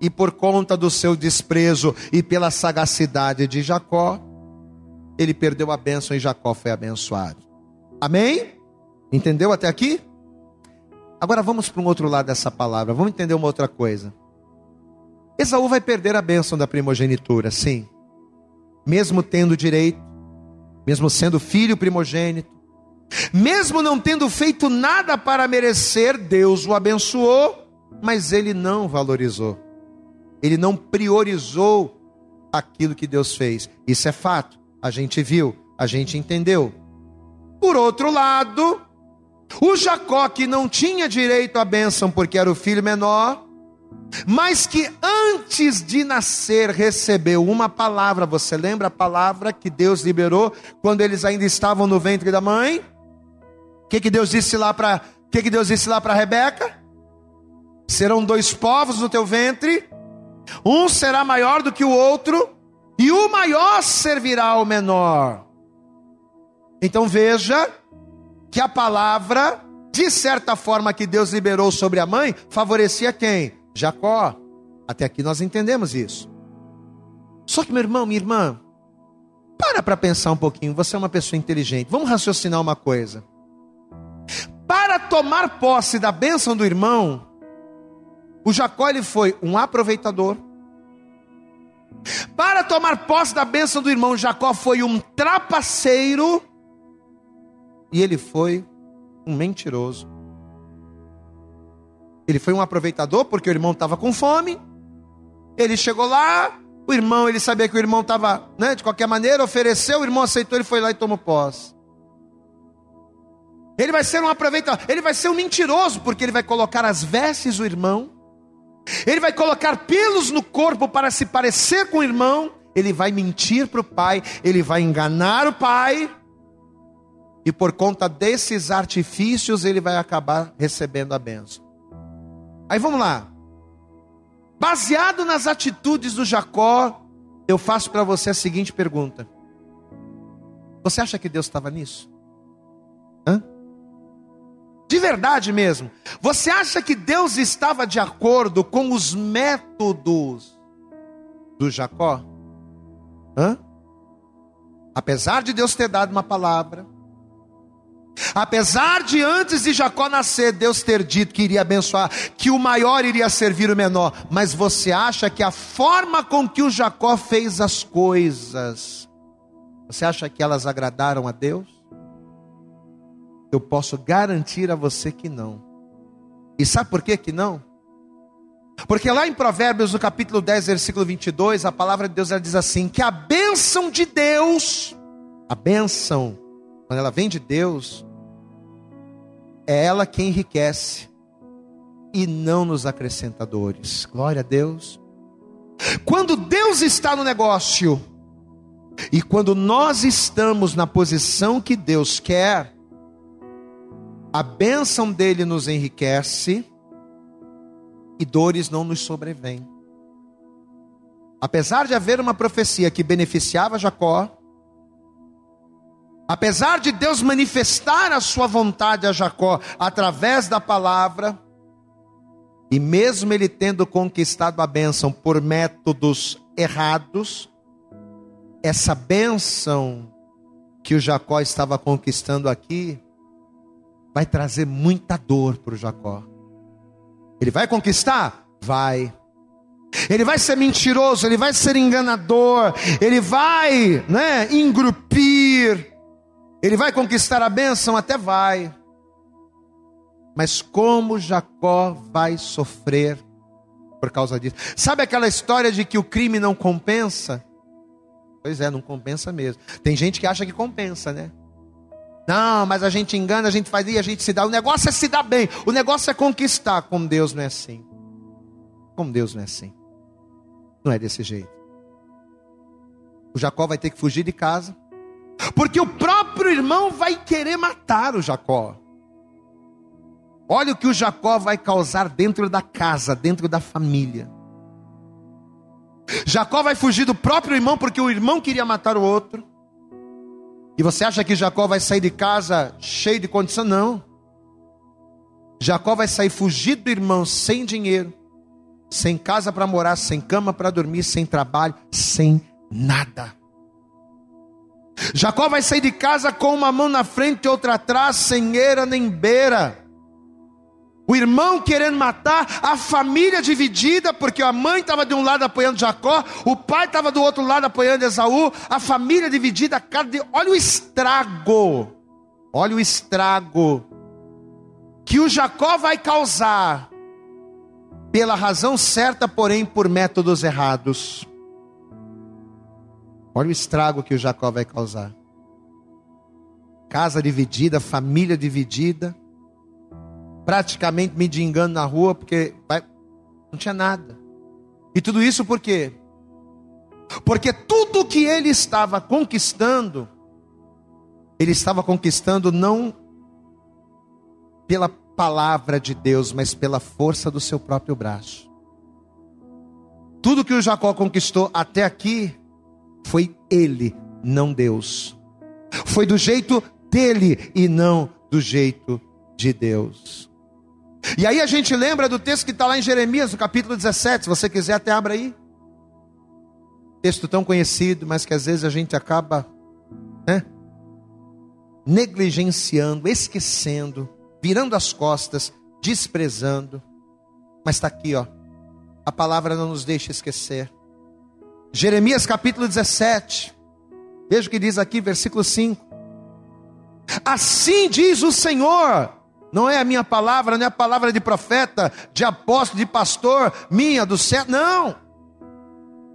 E por conta do seu desprezo e pela sagacidade de Jacó, ele perdeu a bênção e Jacó foi abençoado. Amém? Entendeu até aqui? Agora vamos para um outro lado dessa palavra, vamos entender uma outra coisa. Esaú vai perder a bênção da primogenitura, sim. Mesmo tendo direito, mesmo sendo filho primogênito, mesmo não tendo feito nada para merecer, Deus o abençoou, mas ele não valorizou. Ele não priorizou aquilo que Deus fez. Isso é fato. A gente viu, a gente entendeu. Por outro lado, o Jacó, que não tinha direito à bênção porque era o filho menor, mas que antes de nascer recebeu uma palavra. Você lembra a palavra que Deus liberou quando eles ainda estavam no ventre da mãe? O que, que Deus disse lá para que, que Deus disse lá para Rebeca? Serão dois povos no teu ventre, um será maior do que o outro, e o maior servirá ao menor. Então veja que a palavra, de certa forma que Deus liberou sobre a mãe, favorecia quem? Jacó. Até aqui nós entendemos isso. Só que, meu irmão, minha irmã, para para pensar um pouquinho. Você é uma pessoa inteligente. Vamos raciocinar uma coisa. Para tomar posse da bênção do irmão, o Jacó ele foi um aproveitador. Para tomar posse da bênção do irmão, Jacó foi um trapaceiro e ele foi um mentiroso. Ele foi um aproveitador porque o irmão estava com fome. Ele chegou lá, o irmão, ele sabia que o irmão estava, né, de qualquer maneira, ofereceu, o irmão aceitou, ele foi lá e tomou posse. Ele vai ser um aproveitador, ele vai ser um mentiroso, porque ele vai colocar as vestes do irmão, ele vai colocar pelos no corpo para se parecer com o irmão, ele vai mentir para o pai, ele vai enganar o pai, e por conta desses artifícios ele vai acabar recebendo a benção. Aí vamos lá. Baseado nas atitudes do Jacó, eu faço para você a seguinte pergunta: Você acha que Deus estava nisso? Hã? De verdade mesmo. Você acha que Deus estava de acordo com os métodos do Jacó? Hã? Apesar de Deus ter dado uma palavra, Apesar de antes de Jacó nascer, Deus ter dito que iria abençoar, que o maior iria servir o menor, mas você acha que a forma com que o Jacó fez as coisas, você acha que elas agradaram a Deus? Eu posso garantir a você que não. E sabe por que que não? Porque lá em Provérbios, no capítulo 10, versículo 22, a palavra de Deus ela diz assim: que a bênção de Deus, a bênção, quando ela vem de Deus, é ela quem enriquece e não nos acrescentadores. Glória a Deus. Quando Deus está no negócio e quando nós estamos na posição que Deus quer, a bênção dele nos enriquece e dores não nos sobrevêm. Apesar de haver uma profecia que beneficiava Jacó, Apesar de Deus manifestar a sua vontade a Jacó através da palavra, e mesmo ele tendo conquistado a bênção por métodos errados, essa bênção que o Jacó estava conquistando aqui vai trazer muita dor para o Jacó. Ele vai conquistar? Vai. Ele vai ser mentiroso, ele vai ser enganador, ele vai, né, engrupir. Ele vai conquistar a bênção? Até vai. Mas como Jacó vai sofrer por causa disso? Sabe aquela história de que o crime não compensa? Pois é, não compensa mesmo. Tem gente que acha que compensa, né? Não, mas a gente engana, a gente faz e a gente se dá. O negócio é se dar bem. O negócio é conquistar. Com Deus não é assim. Com Deus não é assim. Não é desse jeito. O Jacó vai ter que fugir de casa. Porque o próprio irmão vai querer matar o Jacó. Olha o que o Jacó vai causar dentro da casa, dentro da família. Jacó vai fugir do próprio irmão porque o irmão queria matar o outro. E você acha que Jacó vai sair de casa cheio de condição? Não. Jacó vai sair fugido do irmão sem dinheiro, sem casa para morar, sem cama para dormir, sem trabalho, sem nada. Jacó vai sair de casa com uma mão na frente e outra atrás, sem eira nem beira. O irmão querendo matar, a família dividida, porque a mãe estava de um lado apoiando Jacó, o pai estava do outro lado apoiando Esaú, a família dividida, olha o estrago, olha o estrago que o Jacó vai causar, pela razão certa, porém por métodos errados. Olha o estrago que o Jacó vai causar. Casa dividida, família dividida praticamente me engano na rua, porque não tinha nada. E tudo isso por quê? Porque tudo que ele estava conquistando, ele estava conquistando não pela palavra de Deus, mas pela força do seu próprio braço. Tudo que o Jacó conquistou até aqui foi ele, não Deus. Foi do jeito dele e não do jeito de Deus. E aí a gente lembra do texto que está lá em Jeremias, no capítulo 17. Se você quiser, até abra aí. Texto tão conhecido, mas que às vezes a gente acaba né, negligenciando, esquecendo, virando as costas, desprezando. Mas está aqui, ó. A palavra não nos deixa esquecer. Jeremias capítulo 17. Veja o que diz aqui, versículo 5. Assim diz o Senhor não é a minha palavra, não é a palavra de profeta, de apóstolo, de pastor, minha, do céu. Não.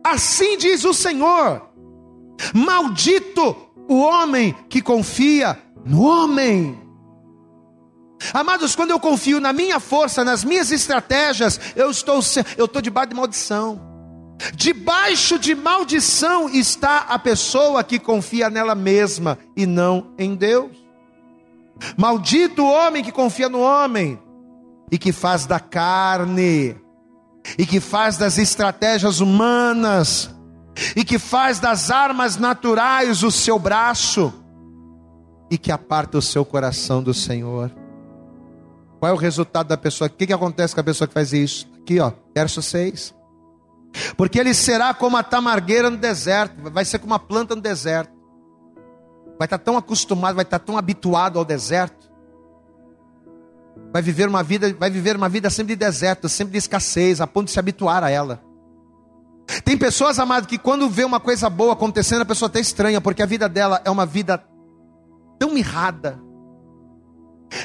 Assim diz o Senhor: Maldito o homem que confia no homem. Amados, quando eu confio na minha força, nas minhas estratégias, eu estou, eu estou debaixo de maldição. Debaixo de maldição está a pessoa que confia nela mesma e não em Deus. Maldito o homem que confia no homem e que faz da carne, e que faz das estratégias humanas, e que faz das armas naturais o seu braço, e que aparta o seu coração do Senhor. Qual é o resultado da pessoa? O que, que acontece com a pessoa que faz isso? Aqui, ó, verso 6. Porque ele será como a tamargueira no deserto, vai ser como uma planta no deserto vai estar tão acostumado, vai estar tão habituado ao deserto, vai viver uma vida, vai viver uma vida sempre de deserto, sempre de escassez, a ponto de se habituar a ela. Tem pessoas, amadas, que quando vê uma coisa boa acontecendo, a pessoa até estranha, porque a vida dela é uma vida tão mirrada,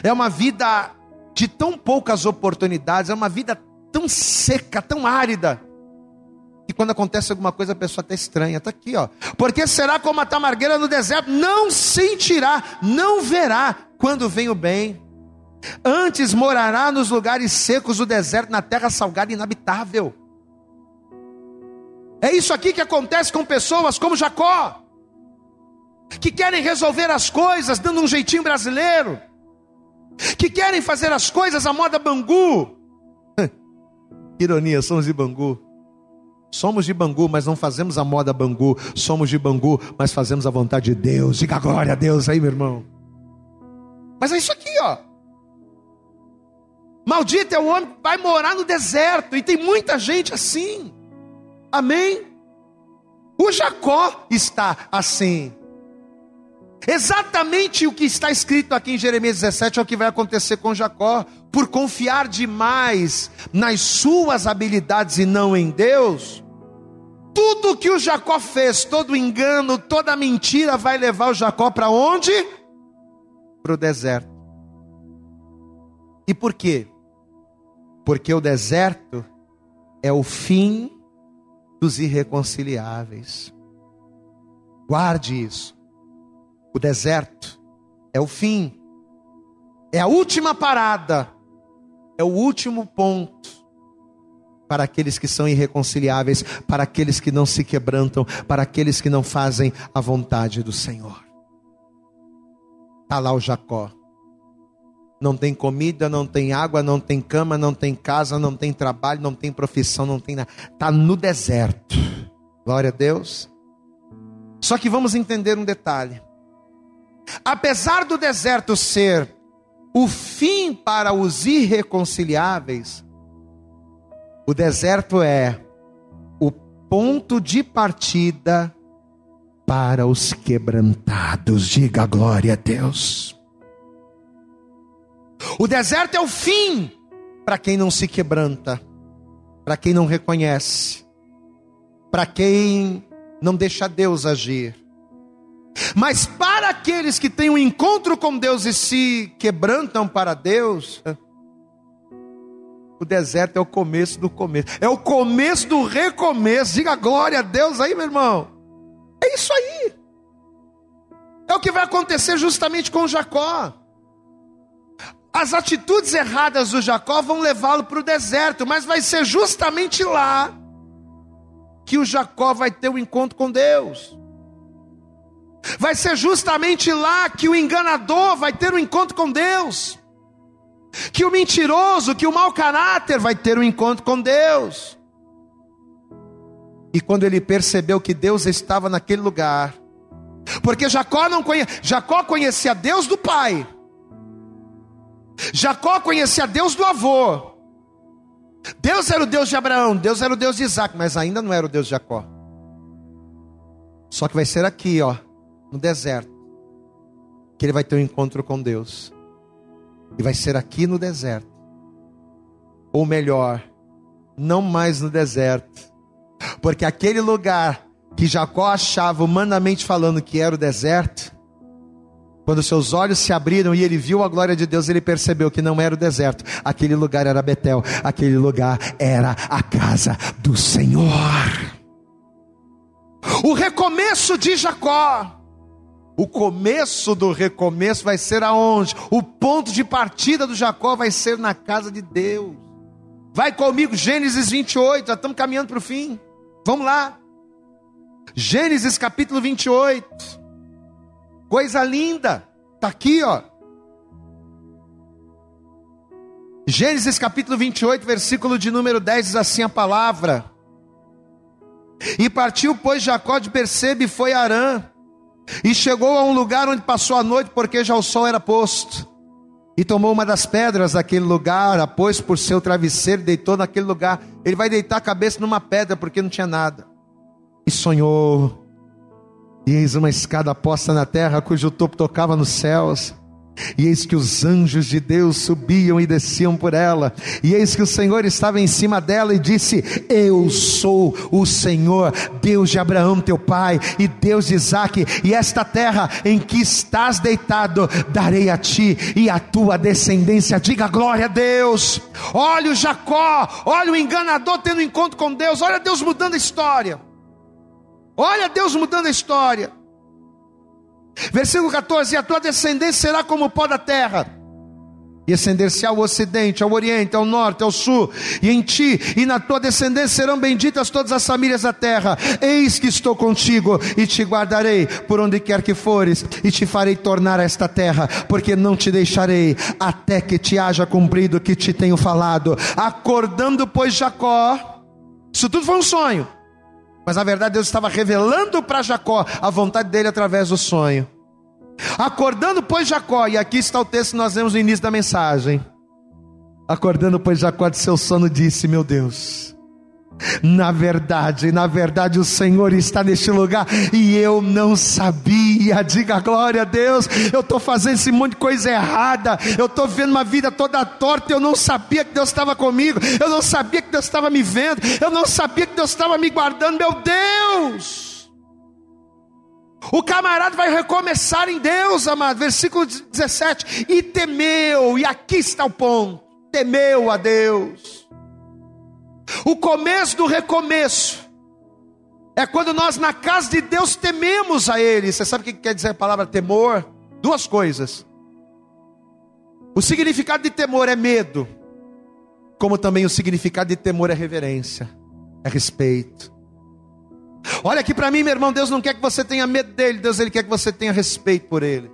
é uma vida de tão poucas oportunidades, é uma vida tão seca, tão árida, e quando acontece alguma coisa, a pessoa está estranha. Está aqui, ó. Porque será como a tamargueira no deserto, não sentirá, não verá quando vem o bem. Antes morará nos lugares secos do deserto, na terra salgada e inabitável. É isso aqui que acontece com pessoas como Jacó, que querem resolver as coisas dando um jeitinho brasileiro, que querem fazer as coisas à moda Bangu. Ironia, somos de Bangu. Somos de Bangu, mas não fazemos a moda Bangu. Somos de Bangu, mas fazemos a vontade de Deus. Diga glória a Deus aí, meu irmão. Mas é isso aqui, ó. Maldito é o homem que vai morar no deserto. E tem muita gente assim. Amém? O Jacó está assim. Exatamente o que está escrito aqui em Jeremias 17 é o que vai acontecer com Jacó. Por confiar demais nas suas habilidades e não em Deus, tudo que o Jacó fez, todo engano, toda mentira, vai levar o Jacó para onde? Para o deserto. E por quê? Porque o deserto é o fim dos irreconciliáveis. Guarde isso. O deserto é o fim, é a última parada, é o último ponto para aqueles que são irreconciliáveis, para aqueles que não se quebrantam, para aqueles que não fazem a vontade do Senhor. Está lá o Jacó. Não tem comida, não tem água, não tem cama, não tem casa, não tem trabalho, não tem profissão, não tem nada. Está no deserto. Glória a Deus. Só que vamos entender um detalhe. Apesar do deserto ser o fim para os irreconciliáveis, o deserto é o ponto de partida para os quebrantados. Diga glória a Deus. O deserto é o fim para quem não se quebranta, para quem não reconhece, para quem não deixa Deus agir. Mas para aqueles que têm um encontro com Deus e se quebrantam para Deus, o deserto é o começo do começo, é o começo do recomeço. Diga glória a Deus aí, meu irmão. É isso aí. É o que vai acontecer justamente com Jacó. As atitudes erradas do Jacó vão levá-lo para o deserto, mas vai ser justamente lá que o Jacó vai ter o um encontro com Deus. Vai ser justamente lá que o enganador vai ter um encontro com Deus. Que o mentiroso, que o mau caráter vai ter um encontro com Deus. E quando ele percebeu que Deus estava naquele lugar, porque Jacó não conhe... Jacó conhecia Deus do pai. Jacó conhecia Deus do avô. Deus era o Deus de Abraão, Deus era o Deus de Isaac, mas ainda não era o Deus de Jacó. Só que vai ser aqui, ó, no deserto, que ele vai ter um encontro com Deus. E vai ser aqui no deserto. Ou melhor, não mais no deserto. Porque aquele lugar que Jacó achava humanamente falando que era o deserto, quando seus olhos se abriram e ele viu a glória de Deus, ele percebeu que não era o deserto, aquele lugar era Betel, aquele lugar era a casa do Senhor. O recomeço de Jacó o começo do recomeço vai ser aonde? O ponto de partida do Jacó vai ser na casa de Deus. Vai comigo, Gênesis 28, já estamos caminhando para o fim. Vamos lá. Gênesis capítulo 28. Coisa linda. Está aqui, ó. Gênesis capítulo 28, versículo de número 10 diz assim a palavra. E partiu, pois, Jacó de Percebe e foi a Arã. E chegou a um lugar onde passou a noite, porque já o sol era posto. E tomou uma das pedras daquele lugar, a pôs por seu travesseiro, deitou naquele lugar. Ele vai deitar a cabeça numa pedra, porque não tinha nada. E sonhou. E eis uma escada posta na terra, cujo topo tocava nos céus. E eis que os anjos de Deus subiam e desciam por ela. E eis que o Senhor estava em cima dela e disse: Eu sou o Senhor, Deus de Abraão, teu pai, e Deus de Isaque. E esta terra em que estás deitado, darei a ti e a tua descendência. Diga glória a Deus. Olha o Jacó, olha o enganador tendo encontro com Deus. Olha Deus mudando a história. Olha Deus mudando a história. Versículo 14: E a tua descendência será como o pó da terra. E ascender-se ao ocidente, ao oriente, ao norte, ao sul, e em ti e na tua descendência serão benditas todas as famílias da terra. Eis que estou contigo e te guardarei por onde quer que fores, e te farei tornar a esta terra, porque não te deixarei até que te haja cumprido o que te tenho falado. Acordando, pois, Jacó, isso tudo foi um sonho. Mas na verdade Deus estava revelando para Jacó a vontade dele através do sonho. Acordando, pois, Jacó, e aqui está o texto que nós vemos no início da mensagem. Acordando, pois, Jacó de seu sono, disse: Meu Deus, na verdade, na verdade, o Senhor está neste lugar e eu não sabia. Diga glória a Deus. Eu estou fazendo esse monte de coisa errada. Eu estou vendo uma vida toda torta. Eu não sabia que Deus estava comigo. Eu não sabia que Deus estava me vendo. Eu não sabia que Deus estava me guardando. Meu Deus! O camarada vai recomeçar em Deus, amado. Versículo 17: E temeu, e aqui está o ponto: temeu a Deus o começo do recomeço é quando nós na casa de Deus tememos a Ele. Você sabe o que quer dizer a palavra temor? Duas coisas. O significado de temor é medo, como também o significado de temor é reverência, é respeito. Olha aqui para mim, meu irmão, Deus não quer que você tenha medo dele, Deus ele quer que você tenha respeito por ele.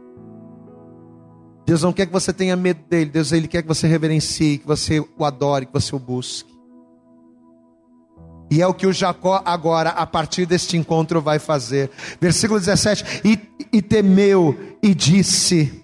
Deus não quer que você tenha medo dele, Deus ele quer que você reverencie, que você o adore, que você o busque. E é o que o Jacó agora, a partir deste encontro, vai fazer. Versículo 17: E, e temeu e disse: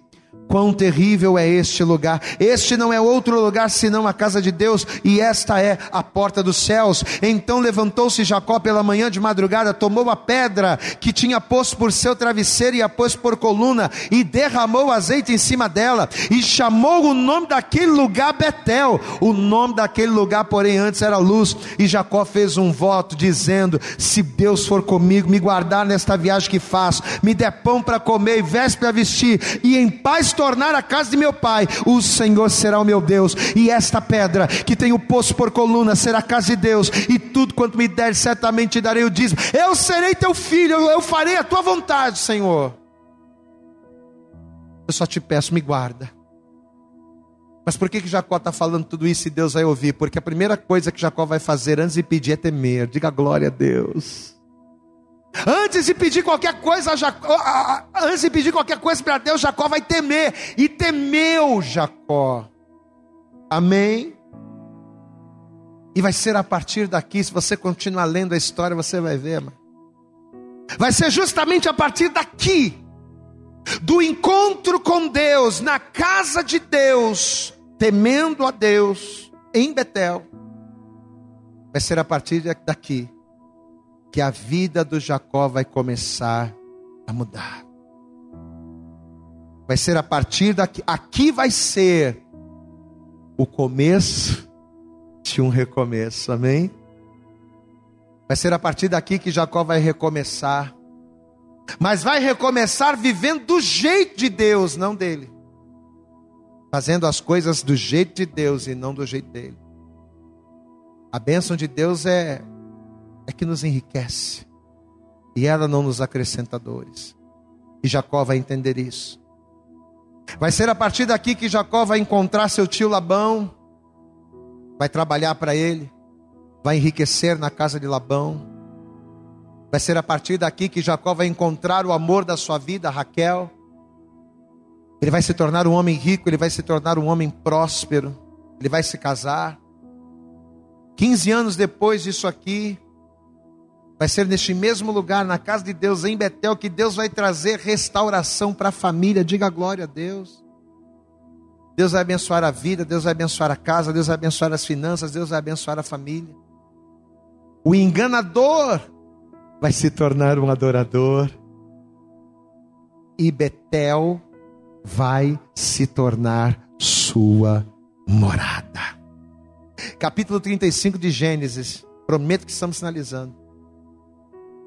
Quão terrível é este lugar! Este não é outro lugar senão a casa de Deus, e esta é a porta dos céus. Então levantou-se Jacó pela manhã de madrugada, tomou a pedra que tinha posto por seu travesseiro e a pôs por coluna, e derramou azeite em cima dela, e chamou o nome daquele lugar Betel. O nome daquele lugar, porém, antes era luz. E Jacó fez um voto, dizendo: Se Deus for comigo, me guardar nesta viagem que faço, me der pão para comer e veste para vestir, e em paz tornar a casa de meu pai, o Senhor será o meu Deus, e esta pedra que tenho posto por coluna será a casa de Deus, e tudo quanto me der, certamente te darei o dízimo. Eu serei teu filho, eu farei a tua vontade, Senhor. Eu só te peço, me guarda. Mas por que, que Jacó está falando tudo isso e Deus vai ouvir? Porque a primeira coisa que Jacó vai fazer antes de pedir é temer. Diga glória a Deus. Antes de pedir qualquer coisa, Jacó, antes de pedir qualquer coisa para Deus, Jacó vai temer. E temeu Jacó. Amém? E vai ser a partir daqui, se você continuar lendo a história, você vai ver. Vai ser justamente a partir daqui, do encontro com Deus, na casa de Deus, temendo a Deus, em Betel. Vai ser a partir daqui que a vida do Jacó vai começar a mudar. Vai ser a partir daqui, aqui vai ser o começo de um recomeço, amém? Vai ser a partir daqui que Jacó vai recomeçar, mas vai recomeçar vivendo do jeito de Deus, não dele, fazendo as coisas do jeito de Deus e não do jeito dele. A bênção de Deus é é que nos enriquece. E ela não nos acrescenta dores. E Jacó vai entender isso. Vai ser a partir daqui que Jacó vai encontrar seu tio Labão, vai trabalhar para ele, vai enriquecer na casa de Labão. Vai ser a partir daqui que Jacó vai encontrar o amor da sua vida, Raquel. Ele vai se tornar um homem rico, ele vai se tornar um homem próspero, ele vai se casar. 15 anos depois disso aqui, Vai ser neste mesmo lugar, na casa de Deus, em Betel, que Deus vai trazer restauração para a família. Diga glória a Deus. Deus vai abençoar a vida, Deus vai abençoar a casa, Deus vai abençoar as finanças, Deus vai abençoar a família. O enganador vai se tornar um adorador. E Betel vai se tornar sua morada. Capítulo 35 de Gênesis. Prometo que estamos sinalizando.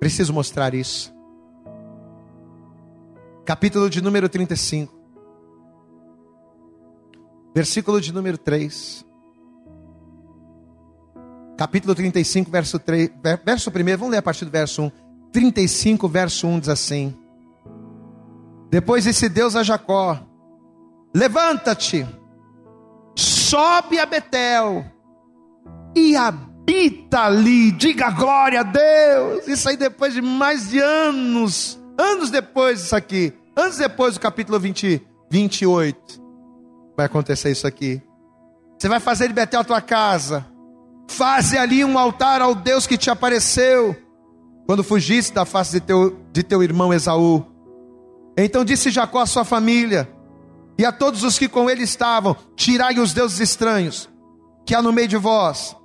Preciso mostrar isso. Capítulo de número 35. Versículo de número 3. Capítulo 35, verso 3, verso 1, vamos ler a partir do verso 1. 35, verso 1 diz assim: Depois disse Deus a Jacó: Levanta-te, sobe a Betel e habita habita ali, diga glória a Deus. Isso aí depois de mais de anos, anos depois disso aqui, anos depois do capítulo 20, 28, vai acontecer isso aqui. Você vai fazer de Betel a tua casa, faze ali um altar ao Deus que te apareceu. quando fugiste da face de teu, de teu irmão Esaú. Então disse Jacó à sua família e a todos os que com ele estavam: Tirai os deuses estranhos que há no meio de vós,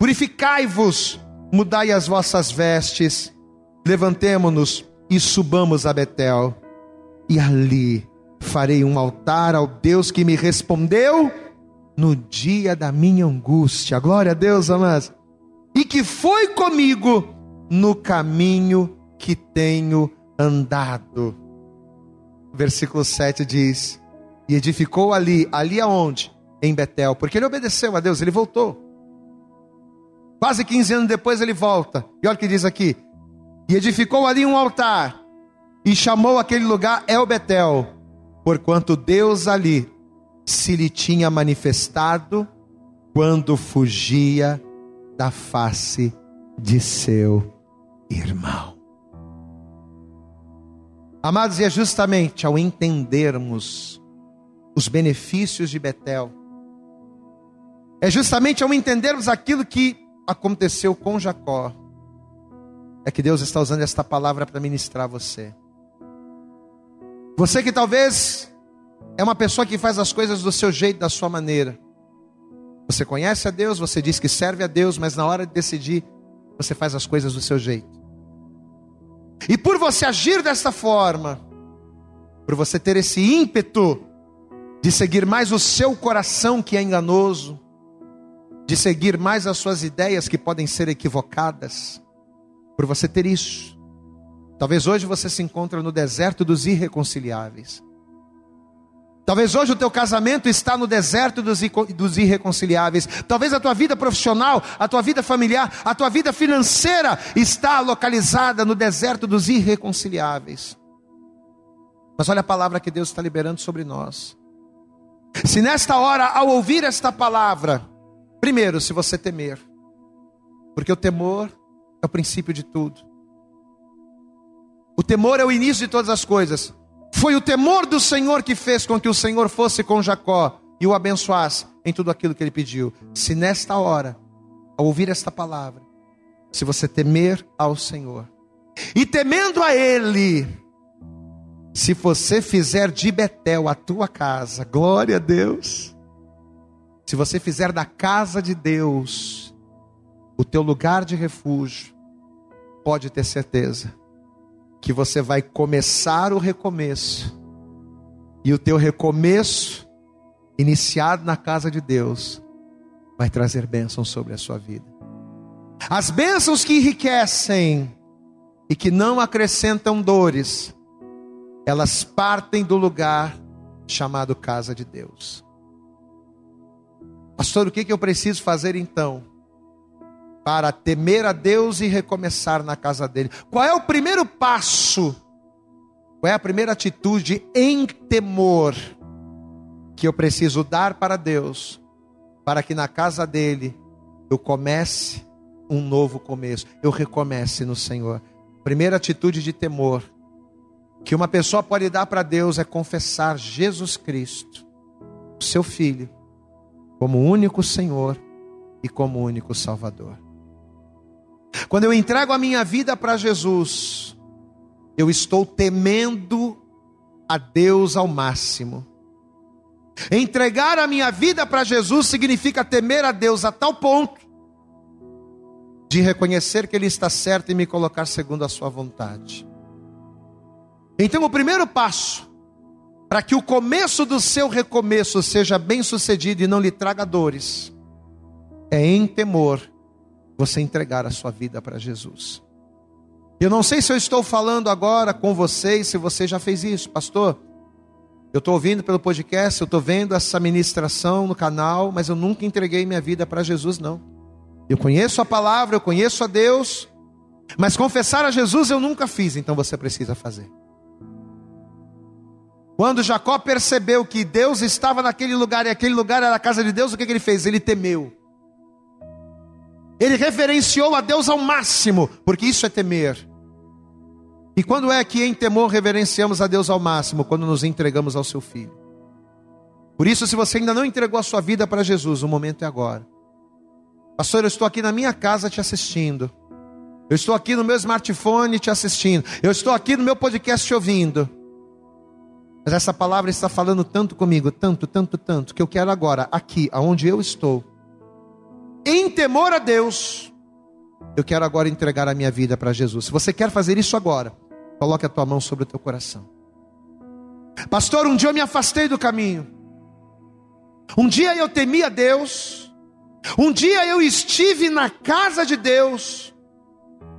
purificai-vos, mudai as vossas vestes, levantemo-nos e subamos a Betel, e ali farei um altar ao Deus que me respondeu no dia da minha angústia. Glória a Deus, amados. E que foi comigo no caminho que tenho andado. Versículo 7 diz: E edificou ali, ali aonde? Em Betel, porque ele obedeceu a Deus, ele voltou. Quase 15 anos depois ele volta. E olha o que diz aqui: E edificou ali um altar, e chamou aquele lugar El Betel, porquanto Deus ali se lhe tinha manifestado quando fugia da face de seu irmão. Amados, e é justamente ao entendermos os benefícios de Betel, é justamente ao entendermos aquilo que aconteceu com Jacó, é que Deus está usando esta palavra para ministrar você. Você que talvez é uma pessoa que faz as coisas do seu jeito, da sua maneira. Você conhece a Deus, você diz que serve a Deus, mas na hora de decidir, você faz as coisas do seu jeito. E por você agir desta forma, por você ter esse ímpeto de seguir mais o seu coração que é enganoso, de seguir mais as suas ideias que podem ser equivocadas, por você ter isso, talvez hoje você se encontre no deserto dos irreconciliáveis. Talvez hoje o teu casamento está no deserto dos, dos irreconciliáveis. Talvez a tua vida profissional, a tua vida familiar, a tua vida financeira está localizada no deserto dos irreconciliáveis. Mas olha a palavra que Deus está liberando sobre nós. Se nesta hora, ao ouvir esta palavra, primeiro, se você temer, porque o temor é o princípio de tudo. O temor é o início de todas as coisas. Foi o temor do Senhor que fez com que o Senhor fosse com Jacó e o abençoasse em tudo aquilo que ele pediu. Se nesta hora, ao ouvir esta palavra, se você temer ao Senhor, e temendo a Ele, se você fizer de Betel a tua casa, glória a Deus. Se você fizer da casa de Deus o teu lugar de refúgio, pode ter certeza que você vai começar o recomeço. E o teu recomeço, iniciado na casa de Deus, vai trazer bênçãos sobre a sua vida. As bênçãos que enriquecem e que não acrescentam dores, elas partem do lugar chamado casa de Deus. Pastor, o que, que eu preciso fazer então? para temer a Deus e recomeçar na casa dele. Qual é o primeiro passo? Qual é a primeira atitude em temor que eu preciso dar para Deus, para que na casa dele eu comece um novo começo, eu recomece no Senhor? Primeira atitude de temor que uma pessoa pode dar para Deus é confessar Jesus Cristo, seu Filho, como único Senhor e como único Salvador. Quando eu entrego a minha vida para Jesus, eu estou temendo a Deus ao máximo. Entregar a minha vida para Jesus significa temer a Deus a tal ponto de reconhecer que Ele está certo e me colocar segundo a Sua vontade. Então, o primeiro passo para que o começo do seu recomeço seja bem sucedido e não lhe traga dores, é em temor você entregar a sua vida para Jesus. Eu não sei se eu estou falando agora com vocês, se você já fez isso, pastor. Eu estou ouvindo pelo podcast, eu estou vendo essa ministração no canal, mas eu nunca entreguei minha vida para Jesus, não. Eu conheço a palavra, eu conheço a Deus, mas confessar a Jesus eu nunca fiz, então você precisa fazer. Quando Jacó percebeu que Deus estava naquele lugar e aquele lugar era a casa de Deus, o que, que ele fez? Ele temeu. Ele reverenciou a Deus ao máximo, porque isso é temer. E quando é que em temor reverenciamos a Deus ao máximo? Quando nos entregamos ao seu Filho. Por isso, se você ainda não entregou a sua vida para Jesus, o momento é agora. Pastor, eu estou aqui na minha casa te assistindo. Eu estou aqui no meu smartphone te assistindo. Eu estou aqui no meu podcast te ouvindo. Mas essa palavra está falando tanto comigo, tanto, tanto, tanto, que eu quero agora, aqui, aonde eu estou, em temor a Deus, eu quero agora entregar a minha vida para Jesus. Se você quer fazer isso agora, coloque a tua mão sobre o teu coração. Pastor, um dia eu me afastei do caminho. Um dia eu temia Deus. Um dia eu estive na casa de Deus.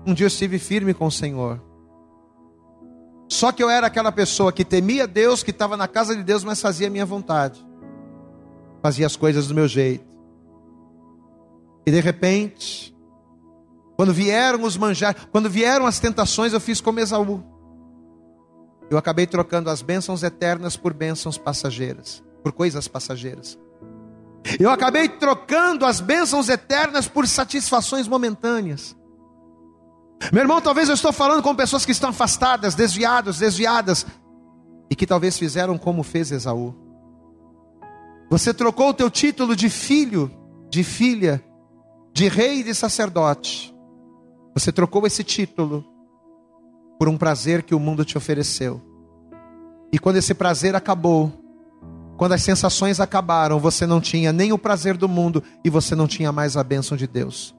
Um dia eu estive firme com o Senhor. Só que eu era aquela pessoa que temia Deus, que estava na casa de Deus, mas fazia a minha vontade. Fazia as coisas do meu jeito. E de repente, quando vieram os manjar, quando vieram as tentações, eu fiz como Esaú. Eu acabei trocando as bênçãos eternas por bênçãos passageiras, por coisas passageiras. Eu acabei trocando as bênçãos eternas por satisfações momentâneas. Meu irmão, talvez eu estou falando com pessoas que estão afastadas, desviadas, desviadas, e que talvez fizeram como fez Esaú. Você trocou o teu título de filho, de filha, de rei e de sacerdote. Você trocou esse título por um prazer que o mundo te ofereceu. E quando esse prazer acabou, quando as sensações acabaram, você não tinha nem o prazer do mundo e você não tinha mais a bênção de Deus.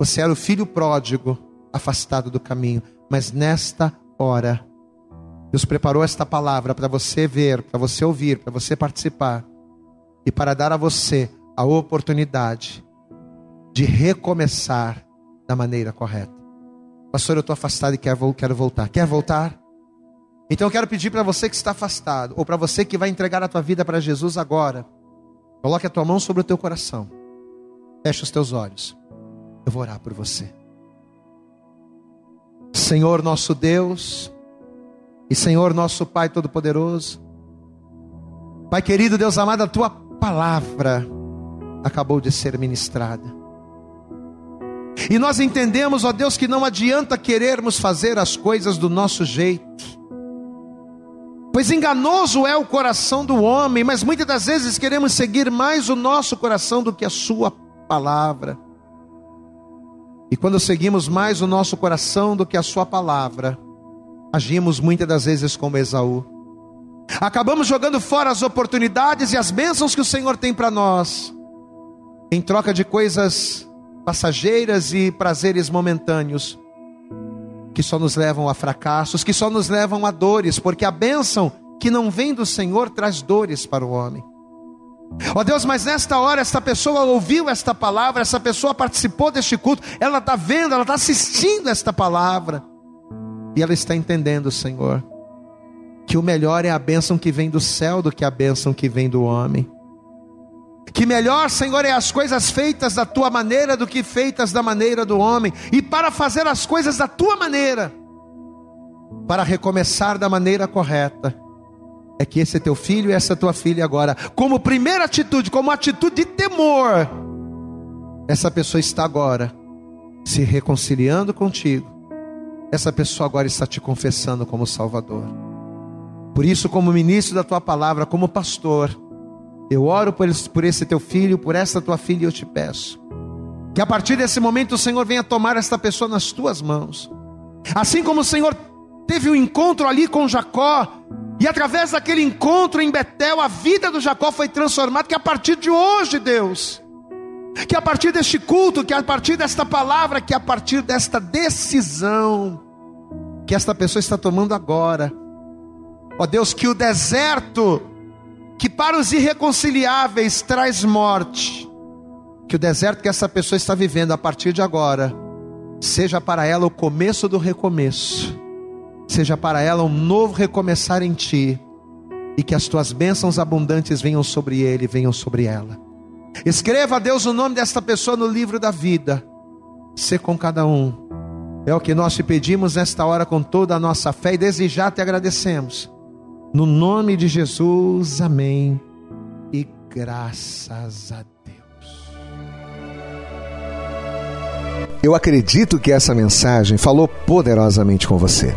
Você era o filho pródigo, afastado do caminho. Mas nesta hora, Deus preparou esta palavra para você ver, para você ouvir, para você participar e para dar a você a oportunidade de recomeçar da maneira correta. Pastor, eu estou afastado e quero, voltar. Quer voltar? Então eu quero pedir para você que está afastado, ou para você que vai entregar a tua vida para Jesus agora, coloque a tua mão sobre o teu coração, feche os teus olhos. Eu vou orar por você. Senhor nosso Deus, e Senhor nosso Pai Todo-Poderoso, Pai querido, Deus amado, a tua palavra acabou de ser ministrada. E nós entendemos, ó Deus, que não adianta querermos fazer as coisas do nosso jeito. Pois enganoso é o coração do homem, mas muitas das vezes queremos seguir mais o nosso coração do que a sua palavra. E quando seguimos mais o nosso coração do que a Sua palavra, agimos muitas das vezes como Esaú. Acabamos jogando fora as oportunidades e as bênçãos que o Senhor tem para nós, em troca de coisas passageiras e prazeres momentâneos, que só nos levam a fracassos, que só nos levam a dores, porque a bênção que não vem do Senhor traz dores para o homem. Ó oh Deus, mas nesta hora esta pessoa ouviu esta palavra, essa pessoa participou deste culto, ela está vendo, ela está assistindo esta palavra, e ela está entendendo, Senhor, que o melhor é a bênção que vem do céu do que a bênção que vem do homem. Que melhor, Senhor, é as coisas feitas da tua maneira do que feitas da maneira do homem, e para fazer as coisas da tua maneira, para recomeçar da maneira correta é que esse é teu filho e essa é tua filha agora, como primeira atitude, como atitude de temor, essa pessoa está agora se reconciliando contigo. Essa pessoa agora está te confessando como Salvador. Por isso, como ministro da tua palavra, como pastor, eu oro por esse, teu filho, por essa tua filha, e eu te peço. Que a partir desse momento o Senhor venha tomar esta pessoa nas tuas mãos. Assim como o Senhor teve um encontro ali com Jacó, e através daquele encontro em Betel, a vida do Jacó foi transformada. Que a partir de hoje, Deus, que a partir deste culto, que a partir desta palavra, que a partir desta decisão que esta pessoa está tomando agora, ó Deus, que o deserto, que para os irreconciliáveis traz morte, que o deserto que essa pessoa está vivendo a partir de agora, seja para ela o começo do recomeço seja para ela um novo recomeçar em ti, e que as tuas bênçãos abundantes venham sobre ele, venham sobre ela. Escreva, a Deus, o nome desta pessoa no livro da vida, ser com cada um. É o que nós te pedimos nesta hora com toda a nossa fé e desde já te agradecemos. No nome de Jesus, amém. E graças a Deus. Eu acredito que essa mensagem falou poderosamente com você.